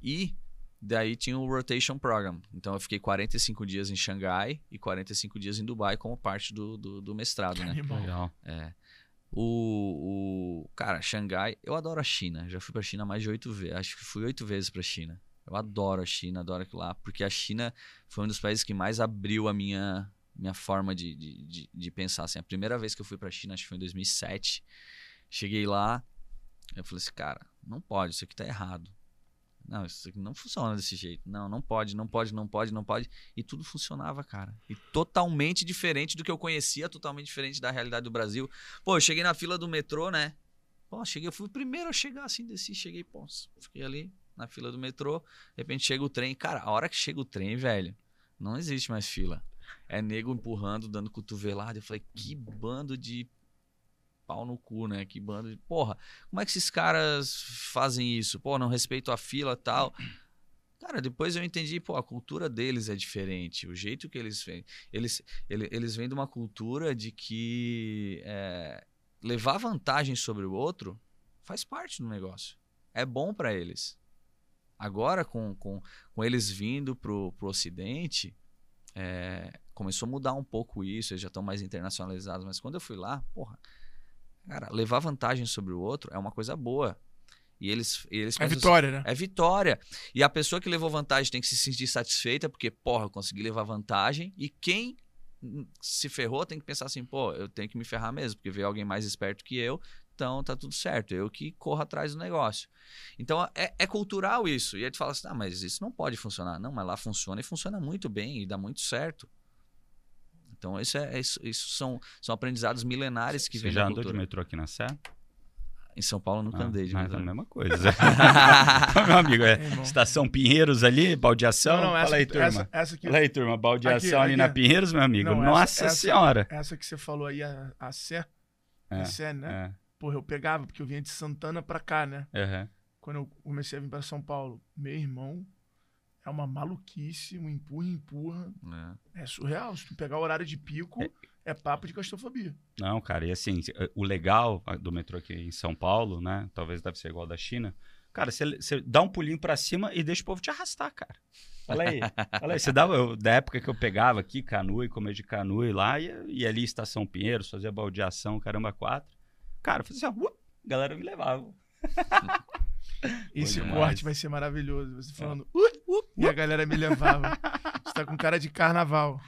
E daí tinha o Rotation Program. Então eu fiquei 45 dias em Xangai e 45 dias em Dubai como parte do, do, do mestrado, né? Animal. Legal. É. O, o. Cara, Xangai, eu adoro a China. Já fui pra China mais de oito vezes. Acho que fui oito vezes pra China. Eu adoro a China, adoro aquilo lá. Porque a China foi um dos países que mais abriu a minha, minha forma de, de, de, de pensar. Assim, a primeira vez que eu fui pra China, acho que foi em 2007. Cheguei lá, eu falei assim, cara, não pode, isso aqui tá errado. Não, isso aqui não funciona desse jeito. Não, não pode, não pode, não pode, não pode. E tudo funcionava, cara. E totalmente diferente do que eu conhecia, totalmente diferente da realidade do Brasil. Pô, eu cheguei na fila do metrô, né? Pô, cheguei, eu fui o primeiro a chegar assim, desci, cheguei, pô, fiquei ali na fila do metrô. De repente chega o trem. Cara, a hora que chega o trem, velho, não existe mais fila. É nego empurrando, dando cotovelada. Eu falei, que bando de pau no cu, né? Que bando de. Porra, como é que esses caras fazem isso? Pô, não respeito a fila tal. Cara, depois eu entendi, pô, a cultura deles é diferente, o jeito que eles vêm. Eles, ele- eles vêm de uma cultura de que é, levar vantagem sobre o outro faz parte do negócio. É bom pra eles. Agora, com, com, com eles vindo pro, pro Ocidente, é, começou a mudar um pouco isso, eles já estão mais internacionalizados. Mas quando eu fui lá, porra, cara, levar vantagem sobre o outro é uma coisa boa. E eles, e eles É assim, vitória, né? é vitória. E a pessoa que levou vantagem tem que se sentir satisfeita, porque, porra, eu consegui levar vantagem. E quem se ferrou tem que pensar assim, pô, eu tenho que me ferrar mesmo, porque veio alguém mais esperto que eu, então tá tudo certo. Eu que corro atrás do negócio. Então é, é cultural isso. E aí tu fala assim, ah, mas isso não pode funcionar. Não, mas lá funciona e funciona muito bem e dá muito certo. Então isso, é, isso, isso são, são aprendizados milenares que Você vêm já andou cultura. de metrô aqui na Sé? Em São Paulo nunca andei de mas metrô. é a mesma coisa. Meu amigo, é É. Estação Pinheiros ali, baldeação. Não, não, essa, Fala aí, turma. essa, essa aqui, Fala aí, turma, baldeação Aqui, ali na aqui. Pinheiros, meu amigo. Não, Nossa essa- senhora. essa que você falou aí, a, a Sé, É, a Sé, né? é, Porra, eu pegava, porque eu vinha de Santana pra cá, né? aham. Quando eu comecei a vir pra São Paulo, meu irmão, é uma maluquice, um empurra, empurra. É. É surreal. Se tu pegar o horário de pico, é, papo de claustrofobia. Não, cara, e assim, o legal do metrô aqui em São Paulo, né? Talvez deve ser igual da China. Cara, você, dá um pulinho pra cima e deixa o povo te arrastar, cara. Olha aí. Olha aí, você dava, eu- da época que eu pegava aqui, canoa e comer de canoa e lá, ia, ia ali Estação Pinheiros, fazia baldeação, caramba, quatro. Cara, eu fazia assim, uh, a galera me levava. Esse demais. corte vai ser maravilhoso. Você falando, uh, uh, e a galera me levava. Você tá com cara de carnaval.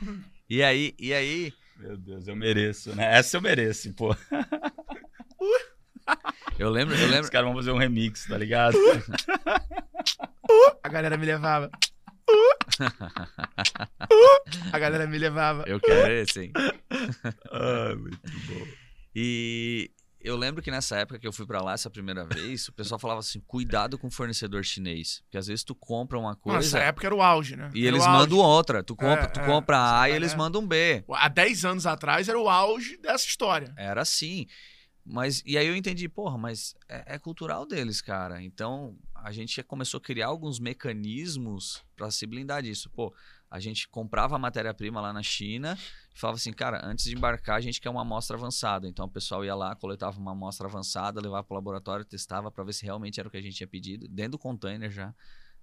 E aí, e aí, Meu Deus, eu mereço, né? Essa eu mereço, pô. eu lembro, eu Os lembro, caras vão fazer um remix, tá ligado? A galera me levava. Uh, uh, a galera me levava. eu quero esse, hein? ah, muito bom. E eu lembro que nessa época que eu fui pra lá essa primeira vez, o pessoal falava assim: cuidado com o fornecedor chinês. Porque às vezes tu compra uma Nessa coisa época era o auge, né? e Era eles mandam outra. Tu compra, É, tu é, compra A e é. eles mandam B. Há 10 anos atrás era o auge dessa história. Era assim. Mas, e aí eu entendi, porra, mas é, é cultural deles, cara. Então a gente já começou a criar alguns mecanismos para se blindar disso. Pô, a gente comprava a matéria-prima lá na China e falava assim, cara, antes de embarcar a gente quer uma amostra avançada. Então o pessoal ia lá, coletava uma amostra avançada, levava para o laboratório, testava para ver se realmente era o que a gente tinha pedido, dentro do container já.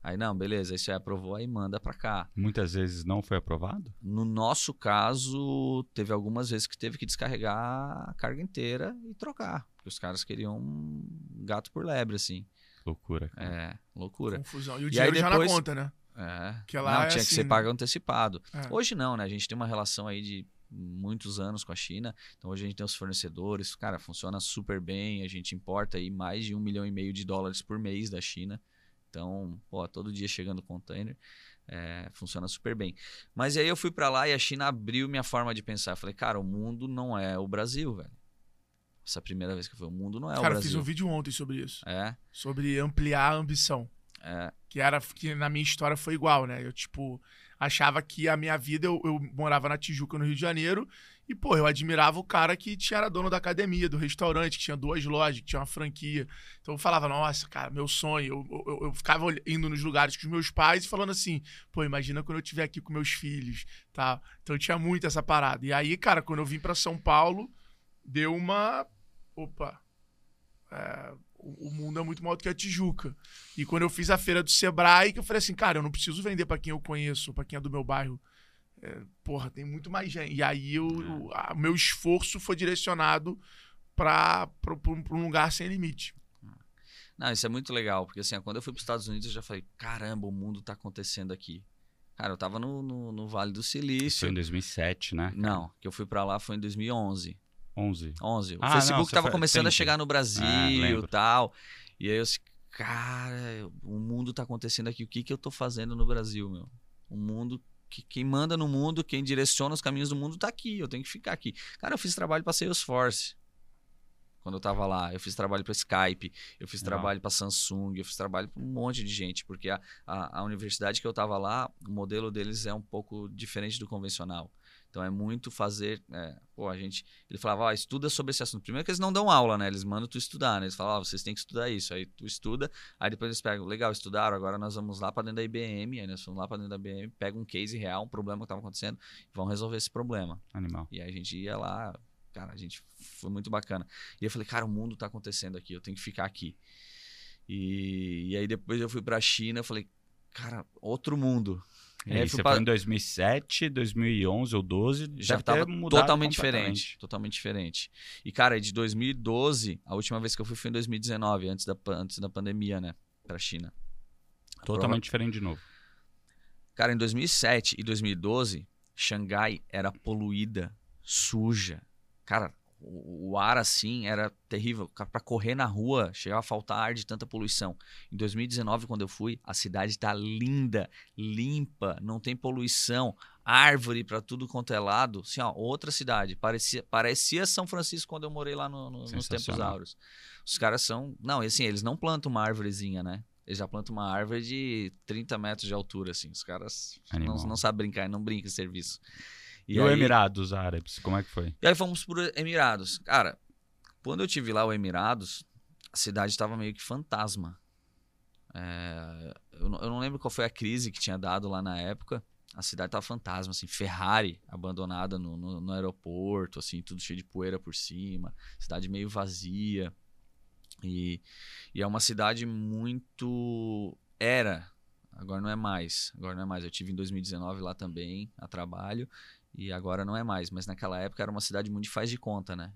Aí não, beleza, isso aí aprovou, aí manda para cá. Muitas vezes não foi aprovado? No nosso caso, teve algumas vezes que teve que descarregar a carga inteira e trocar. Porque os caras queriam um gato por lebre, assim. Loucura. cara. É, loucura. Confusão. E o E dinheiro aí já depois- na conta, né? É. Que lá não, é tinha que assim, ser né? pago antecipado. É. Hoje não, né? A gente tem uma relação aí de muitos anos com a China. Então hoje a gente tem os fornecedores. Cara, funciona super bem. A gente importa aí mais de um milhão e meio de dólares por mês da China. Então, pô, todo dia chegando container, é, funciona super bem. Mas aí eu fui para lá e a China abriu minha forma de pensar. Eu falei, cara, o mundo não é o Brasil, velho. Essa primeira vez que eu fui, o mundo não é Cara, o eu Brasil. fiz um vídeo ontem sobre isso. É, Sobre ampliar a ambição. É, Que era que na minha história foi igual, né? Eu, tipo, achava que a minha vida, eu, eu morava na Tijuca, no Rio de Janeiro, e, pô, eu admirava o cara que tinha, era dono da academia, do restaurante, que tinha duas lojas, que tinha uma franquia. Então eu falava, nossa, cara, meu sonho. Eu, eu, eu ficava indo nos lugares com os meus pais e falando assim, pô, imagina quando eu estiver aqui com meus filhos, tá? Então eu tinha muito essa parada. E aí, cara, quando eu vim pra São Paulo, deu uma. Opa. É, o mundo é muito maior do que a Tijuca. E quando eu fiz a feira do Sebrae, que eu falei assim, cara, eu não preciso vender pra quem eu conheço, pra quem é do meu bairro. É, porra, tem muito mais gente. E aí o o a- meu esforço foi direcionado pra um um lugar sem limite. Não, isso é muito legal, porque assim, quando eu fui para os Estados Unidos, eu já falei, caramba, o mundo tá acontecendo aqui. Cara, eu tava no, no, no Vale do Silício. Foi em 2007, né? Não, que eu fui para lá foi em 2011. 11. 11. O Ah, Facebook não, você tava foi- começando a chegar no Ah, Brasil e tal. E aí eu disse, cara, o mundo tá acontecendo aqui. O que que eu tô fazendo no Brasil, meu? O mundo, que, quem manda no mundo, quem direciona os caminhos do mundo tá aqui. Eu tenho que ficar aqui. Cara, eu fiz trabalho pra Salesforce. Quando eu tava lá, eu fiz trabalho para Skype, eu fiz Legal. trabalho para Samsung, eu fiz trabalho para um monte de gente, porque a, a, a universidade que eu tava lá, o modelo deles é um pouco diferente do convencional. Então é muito fazer. é, pô, a gente. Ele falava, ó, estuda sobre esse assunto. Primeiro que eles não dão aula, né? Eles mandam tu estudar, né? Eles falam, ó, vocês têm que estudar isso. Aí tu estuda, aí depois eles pegam, legal, estudaram, agora nós vamos lá para dentro da IBM, aí nós vamos lá para dentro da IBM, pegam um case real, um problema que estava acontecendo, e vão resolver esse problema. Animal. E aí a gente ia lá, cara, a gente foi muito bacana. E eu falei, cara, o mundo tá acontecendo aqui, eu tenho que ficar aqui. E, e aí depois eu fui pra China, eu falei, cara, outro mundo. Você pra- foi em 2007, 2011 ou 12, já deve ter tava mudado totalmente diferente, totalmente diferente. E cara, de 2012, a última vez que eu fui foi em 2019, antes da, antes da pandemia, né, pra China. Totalmente diferente de novo. Cara, em 2007 e 2012, Xangai era poluída, suja. Cara, o, o ar assim era terrível. Pra correr na rua, chegava a faltar ar de tanta poluição. Em 2019, quando eu fui, a cidade tá linda, limpa, não tem poluição, árvore pra tudo quanto é lado. Assim, ó, outra cidade. Parecia, parecia São Francisco quando eu morei lá no- no- nos tempos áureos. Os caras são. Não, assim, eles não plantam uma árvorezinha, né? Eles já plantam uma árvore de 30 metros de altura, assim. Os caras não, não sabem brincar, não brincam em serviço. E, o Emirados Árabes, como é que foi? E aí fomos para Emirados. Cara, quando eu tive lá o Emirados, a cidade estava meio que fantasma. É, eu, não, eu não lembro qual foi a crise que tinha dado lá na época. A cidade estava fantasma, assim, Ferrari abandonada no, no, no aeroporto, assim, tudo cheio de poeira por cima, cidade meio vazia. E, e é uma cidade muito. Era, agora não é mais. Agora não é mais. Eu tive em 2019 lá também, a trabalho. E agora não é mais, mas naquela época era uma cidade muito de faz de conta, né?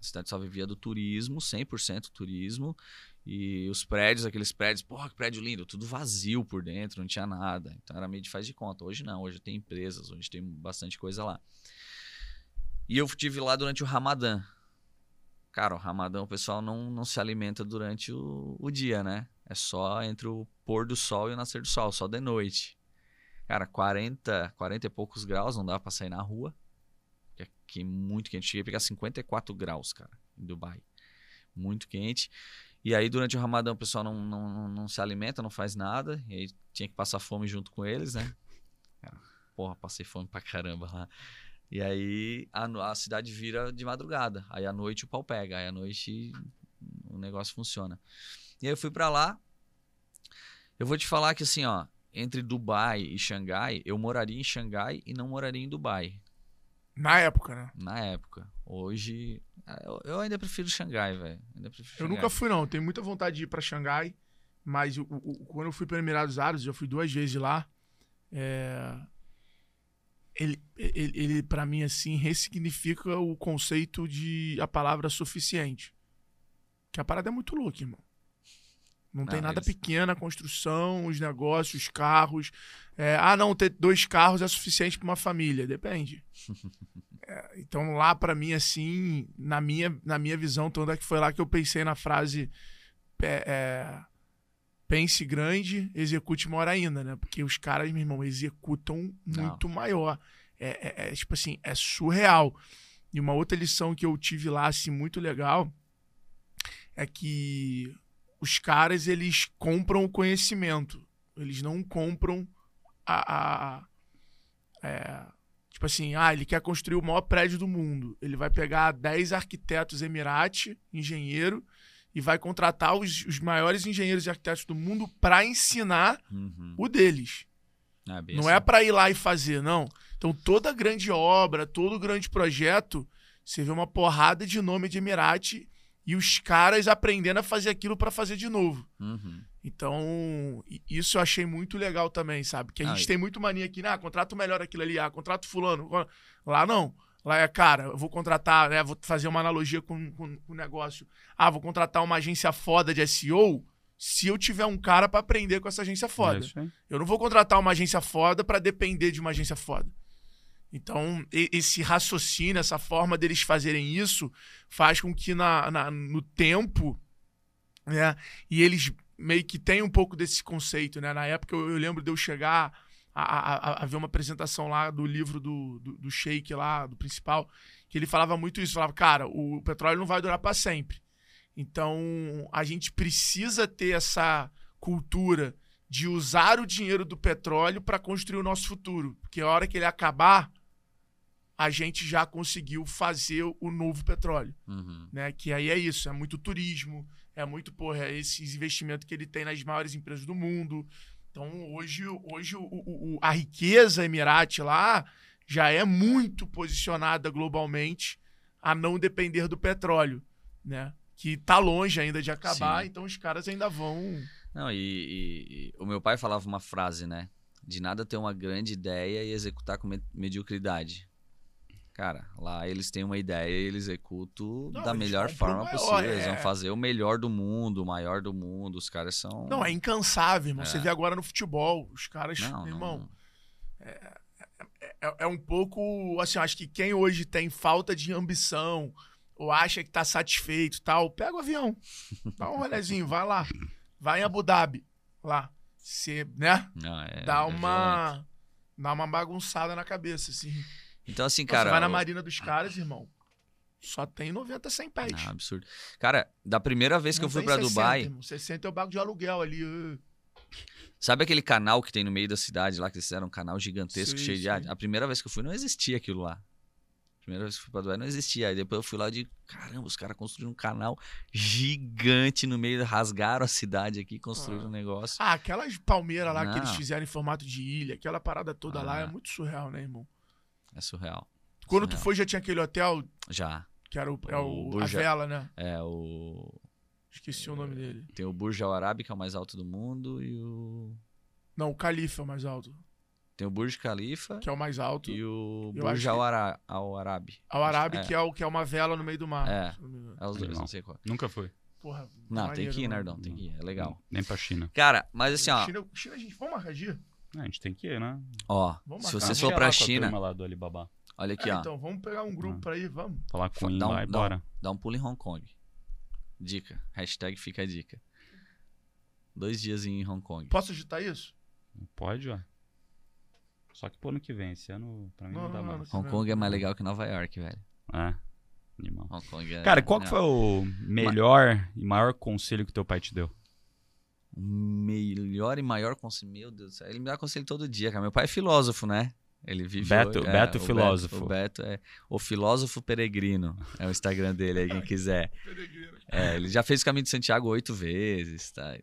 A cidade só vivia do turismo, 100% turismo. E os prédios, aqueles prédios, porra, que prédio lindo, tudo vazio por dentro, não tinha nada. Então era meio de faz de conta. Hoje não, hoje tem empresas, hoje tem bastante coisa lá. E eu estive lá durante o Ramadã. Cara, o Ramadã o pessoal não, não se alimenta durante o, o dia, né? É só entre o pôr do sol e o nascer do sol, só de noite. Cara, 40, 40 e poucos graus, não dá pra sair na rua. Que aqui é muito quente. Cheguei a pegar 54 graus, cara, em Dubai. Muito quente. E aí, durante o Ramadã, o pessoal não, não, não, se alimenta, não faz nada. E aí tinha que passar fome junto com eles, né? Porra, passei fome pra caramba lá. E aí a, a cidade vira de madrugada. Aí à noite o pau pega. Aí à noite o negócio funciona. E aí eu fui pra lá. Eu vou te falar que assim, ó, entre Dubai e Xangai, eu moraria em Xangai e não moraria em Dubai Na época, né? na época. Hoje, ah, eu, eu ainda prefiro Xangai, velho. Eu nunca fui, não. Tenho muita vontade de ir pra Xangai, mas o- o- o- quando eu fui para Emirados Árabes, eu fui duas vezes lá. é, Ele, ele, ele para mim, assim, ressignifica o conceito de a palavra suficiente. Que a parada é muito louca, irmão. Não, tem Não, nada eles- pequeno, a construção, os negócios, os carros. É, ah, não, ter dois carros é suficiente para uma família. Depende. É, então, lá, pra mim, assim, na minha, na minha visão, tanto é que foi lá que eu pensei na frase é, pense grande, execute maior ainda, né? Porque os caras, meu irmão, executam muito maior. É, é- é, tipo assim, é surreal. E uma outra lição que eu tive lá, assim, muito legal, é que os caras, eles compram o conhecimento. Eles não compram a... a- é, tipo assim, ah, ele quer construir o maior prédio do mundo. Ele vai pegar 10 arquitetos Emirati, engenheiro, e vai contratar os, os maiores engenheiros e arquitetos do mundo para ensinar Uhum. o deles. Bem Não assim. é para ir lá e fazer, não. Então, toda grande obra, todo grande projeto, você vê uma porrada de nome de Emirati e os caras aprendendo a fazer aquilo para fazer de novo. Uhum. Então, isso eu achei muito legal também, sabe? Que a Ah, gente tem muito mania aqui, né? Ah, contrato melhor aquilo ali, ah, contrato fulano. Lá não. Lá é, cara, eu vou contratar, né? Vou fazer uma analogia com, com, com o negócio. Ah, vou contratar uma agência foda de SEO se eu tiver um cara pra aprender com essa agência foda. É. Eu não vou contratar uma agência foda pra depender de uma agência foda. Então, esse raciocínio, essa forma deles fazerem isso, faz com que na, na- no tempo, né, e eles meio que têm um pouco desse conceito, né? Na época eu, eu lembro de eu chegar a, a- a- ver uma apresentação lá do livro do, do, do Sheik lá, do principal, que ele falava muito isso, falava, cara, o petróleo não vai durar pra sempre. Então, a gente precisa ter essa cultura de usar o dinheiro do petróleo para construir o nosso futuro. Porque a hora que ele acabar, a gente já conseguiu fazer o novo petróleo. Uhum. Né? Que aí é isso, é muito turismo, é muito, porra, é esses investimentos que ele tem nas maiores empresas do mundo. Então, hoje, hoje o, o- a riqueza Emirati lá já é muito posicionada globalmente a não depender do petróleo, né? Que tá longe ainda de acabar, Sim. então os caras ainda vão... Não, e, e- e o meu pai falava uma frase, né? De nada ter uma grande ideia e executar com me- mediocridade. Cara, lá eles têm uma ideia e eles executam Não, da melhor forma maior, possível. é. Eles vão fazer o melhor do mundo, o maior do mundo. Os caras são. Não, é incansável, irmão. É. Você vê agora no futebol, os caras, Não, irmão, não. é, é um pouco, assim, acho que quem hoje tem falta de ambição ou acha que tá satisfeito e tal, pega o avião, dá um rolezinho, vai lá, vai em Abu Dhabi, lá, você, né, Não, é- dá é uma, dá uma bagunçada na cabeça, assim. Então, assim, Cara, cara. você vai na marina dos caras, irmão, só tem 90, 100 pés. Ah, absurdo. Cara, da primeira vez que Não eu fui 60, Dubai, irmão. 60 é o bagulho de aluguel ali. uh. sabe aquele canal que tem no meio da cidade lá, que eles fizeram um canal gigantesco, Sim, cheio de sim. ar? A primeira vez que eu fui, não existia aquilo lá. Primeira vez que eu fui pra Dubai, não existia. Aí depois eu fui lá e digo, caramba, os caras construíram um canal gigante no meio, rasgaram a cidade aqui, construíram Ah. um negócio. Ah, aquelas palmeiras lá que eles fizeram em formato de ilha, aquela parada toda lá é Ah. muito surreal, né, irmão? É surreal. Quando tu Surreal. foi, já tinha aquele hotel Já. que era o, é o, O a Burj- vela, né? É o. Esqueci o nome dele. Tem o Burj Al Arab, que é o mais alto do mundo, e o. Não, o Califa é o mais alto. Tem o Burj Khalifa Que é o mais alto. e o Eu Burj Al, que- Ara- Al Arab. Ao Arabe, É. que, é o, que é uma vela no meio do mar. É. não. É os dois, Legal. não sei qual. Nunca foi. Porra, Não, tem maneiro, que ir, mano. Nardão, tem que ir. É legal. Nem pra China. Cara, mas assim, ó. China, China, a gente vamos marcar dia? É, a gente tem que ir, né? Ó, Vamos se marcar. você for pra China, lá do Alibaba. olha aqui, É, ó. então, vamos pegar um grupo Ah. pra ir, vamos. Falar com Ian um- lá e dá um- bora. Dá um pulo em Hong Kong. Dica. Hashtag fica a dica. Dois dias em Hong Kong. Posso agitar isso? Pode, ó. Só que pro ano que vem, esse ano pra mim não, Não, dá mais. não. Hong Kong é mais legal que Nova York, velho. É, animal. Hong Kong é. Cara, qual que é, foi o melhor e maior conselho que teu pai te deu? O melhor e maior conselho. Meu Deus do céu. Ele me dá conselho todo dia, cara. Meu pai é filósofo, né? Ele vive. Beto- é, Beto o filósofo. o Beto é o filósofo peregrino. É o Instagram dele aí, quem quiser. É, ele já fez o caminho de Santiago oito vezes, tá? É,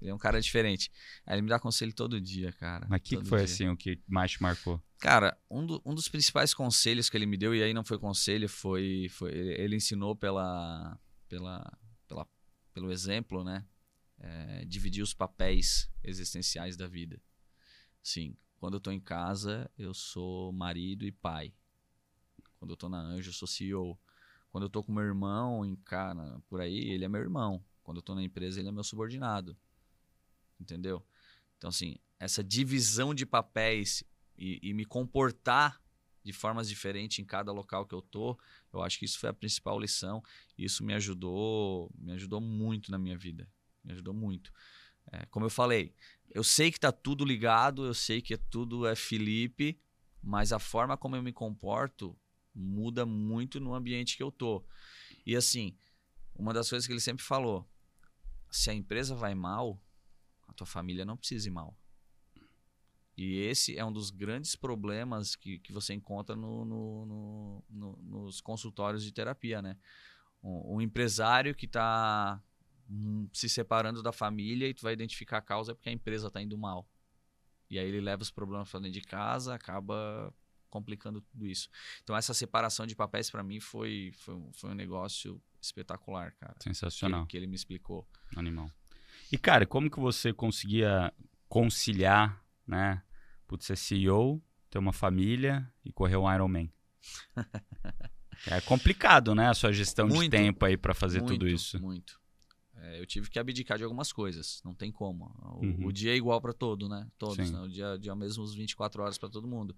ele é um cara diferente. Aí ele me dá conselho todo dia, cara. Mas o que, foi dia. assim o que mais te marcou? Cara, um, do- um dos principais conselhos que ele me deu, e aí não foi conselho, foi. foi ele, ele ensinou pela, pela, pela, pelo exemplo, né? É, dividir os papéis existenciais da vida. Sim, quando eu tô em casa, eu sou marido e pai. Quando eu tô na Anjo, eu sou CEO. Quando eu tô com meu irmão em cara, por aí, ele é meu irmão. Quando eu tô na empresa, ele é meu subordinado. Entendeu? Então, assim, essa divisão de papéis e, e me comportar de formas diferentes em cada local que eu tô, eu acho que isso foi a principal lição. Isso me ajudou, me ajudou muito na minha vida. Me ajudou muito. É, como eu falei, eu sei que tá tudo ligado, eu sei que tudo é Felipe, mas a forma como eu me comporto muda muito no ambiente que eu tô. E assim, uma das coisas que ele sempre falou, se a empresa vai mal, a tua família não precisa ir mal. E esse é um dos grandes problemas que, que você encontra no, no, no, no nos consultórios de terapia, né? Um, um empresário que está se separando da família e tu vai identificar a causa é porque a empresa está indo mal. E aí ele leva os problemas para dentro de casa, acaba complicando tudo isso. Então essa separação de papéis para mim foi, foi, foi um negócio espetacular, cara. Sensacional. Que, que ele me explicou. Animal. E, cara, como que você conseguia conciliar, né? Putz, ser CEO, ter uma família e correr um Ironman? é complicado, né? A sua gestão Muito. de tempo aí para fazer muito, tudo isso. Muito. É, eu tive que abdicar de algumas coisas, não tem como. O, Uhum. o dia é igual para todo, né? Todos, né? O dia, dia mesmo os 24 horas para todo mundo.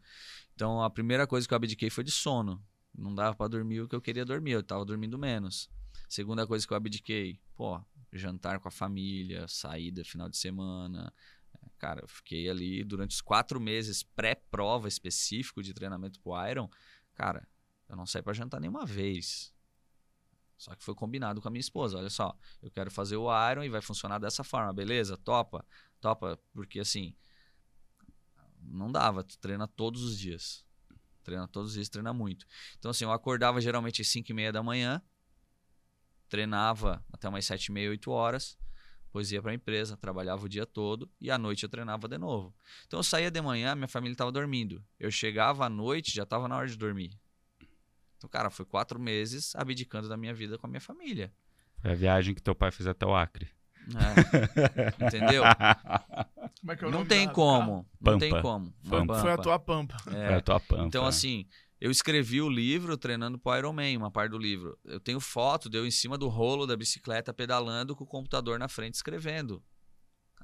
Então a primeira coisa que eu abdiquei foi de sono. Não dava para dormir o que eu queria dormir, eu tava dormindo menos. Segunda coisa que eu abdiquei, pô, jantar com a família, saída final de semana. É, Cara, eu fiquei ali durante os quatro meses pré-prova específico de treinamento pro Iron. Cara, eu não saí para jantar nenhuma vez. Só que foi combinado com a minha esposa. Olha só, eu quero fazer o Iron e vai funcionar dessa forma, beleza? Topa? Topa, porque assim, não dava, tu treina todos os dias. Treina todos os dias, treina muito. Então assim, eu acordava geralmente às 5 e meia da manhã, treinava até umas 7 e meia, 8 horas, depois ia para a empresa, trabalhava o dia todo e à noite eu treinava de novo. Então eu saía de manhã, minha família estava dormindo. Eu chegava à noite, já estava na hora de dormir. Então, cara, foi quatro meses abdicando da minha vida com a minha família. Foi a viagem que teu pai fez até o Acre. É, entendeu? Como é que é o Não tem como. Não Pampa. tem como. Pampa. Foi a tua pampa. É. Foi a tua pampa. Então, assim, eu escrevi o livro treinando pro Ironman, uma parte do livro. Eu tenho foto de eu em cima do rolo da bicicleta pedalando com o computador na frente escrevendo.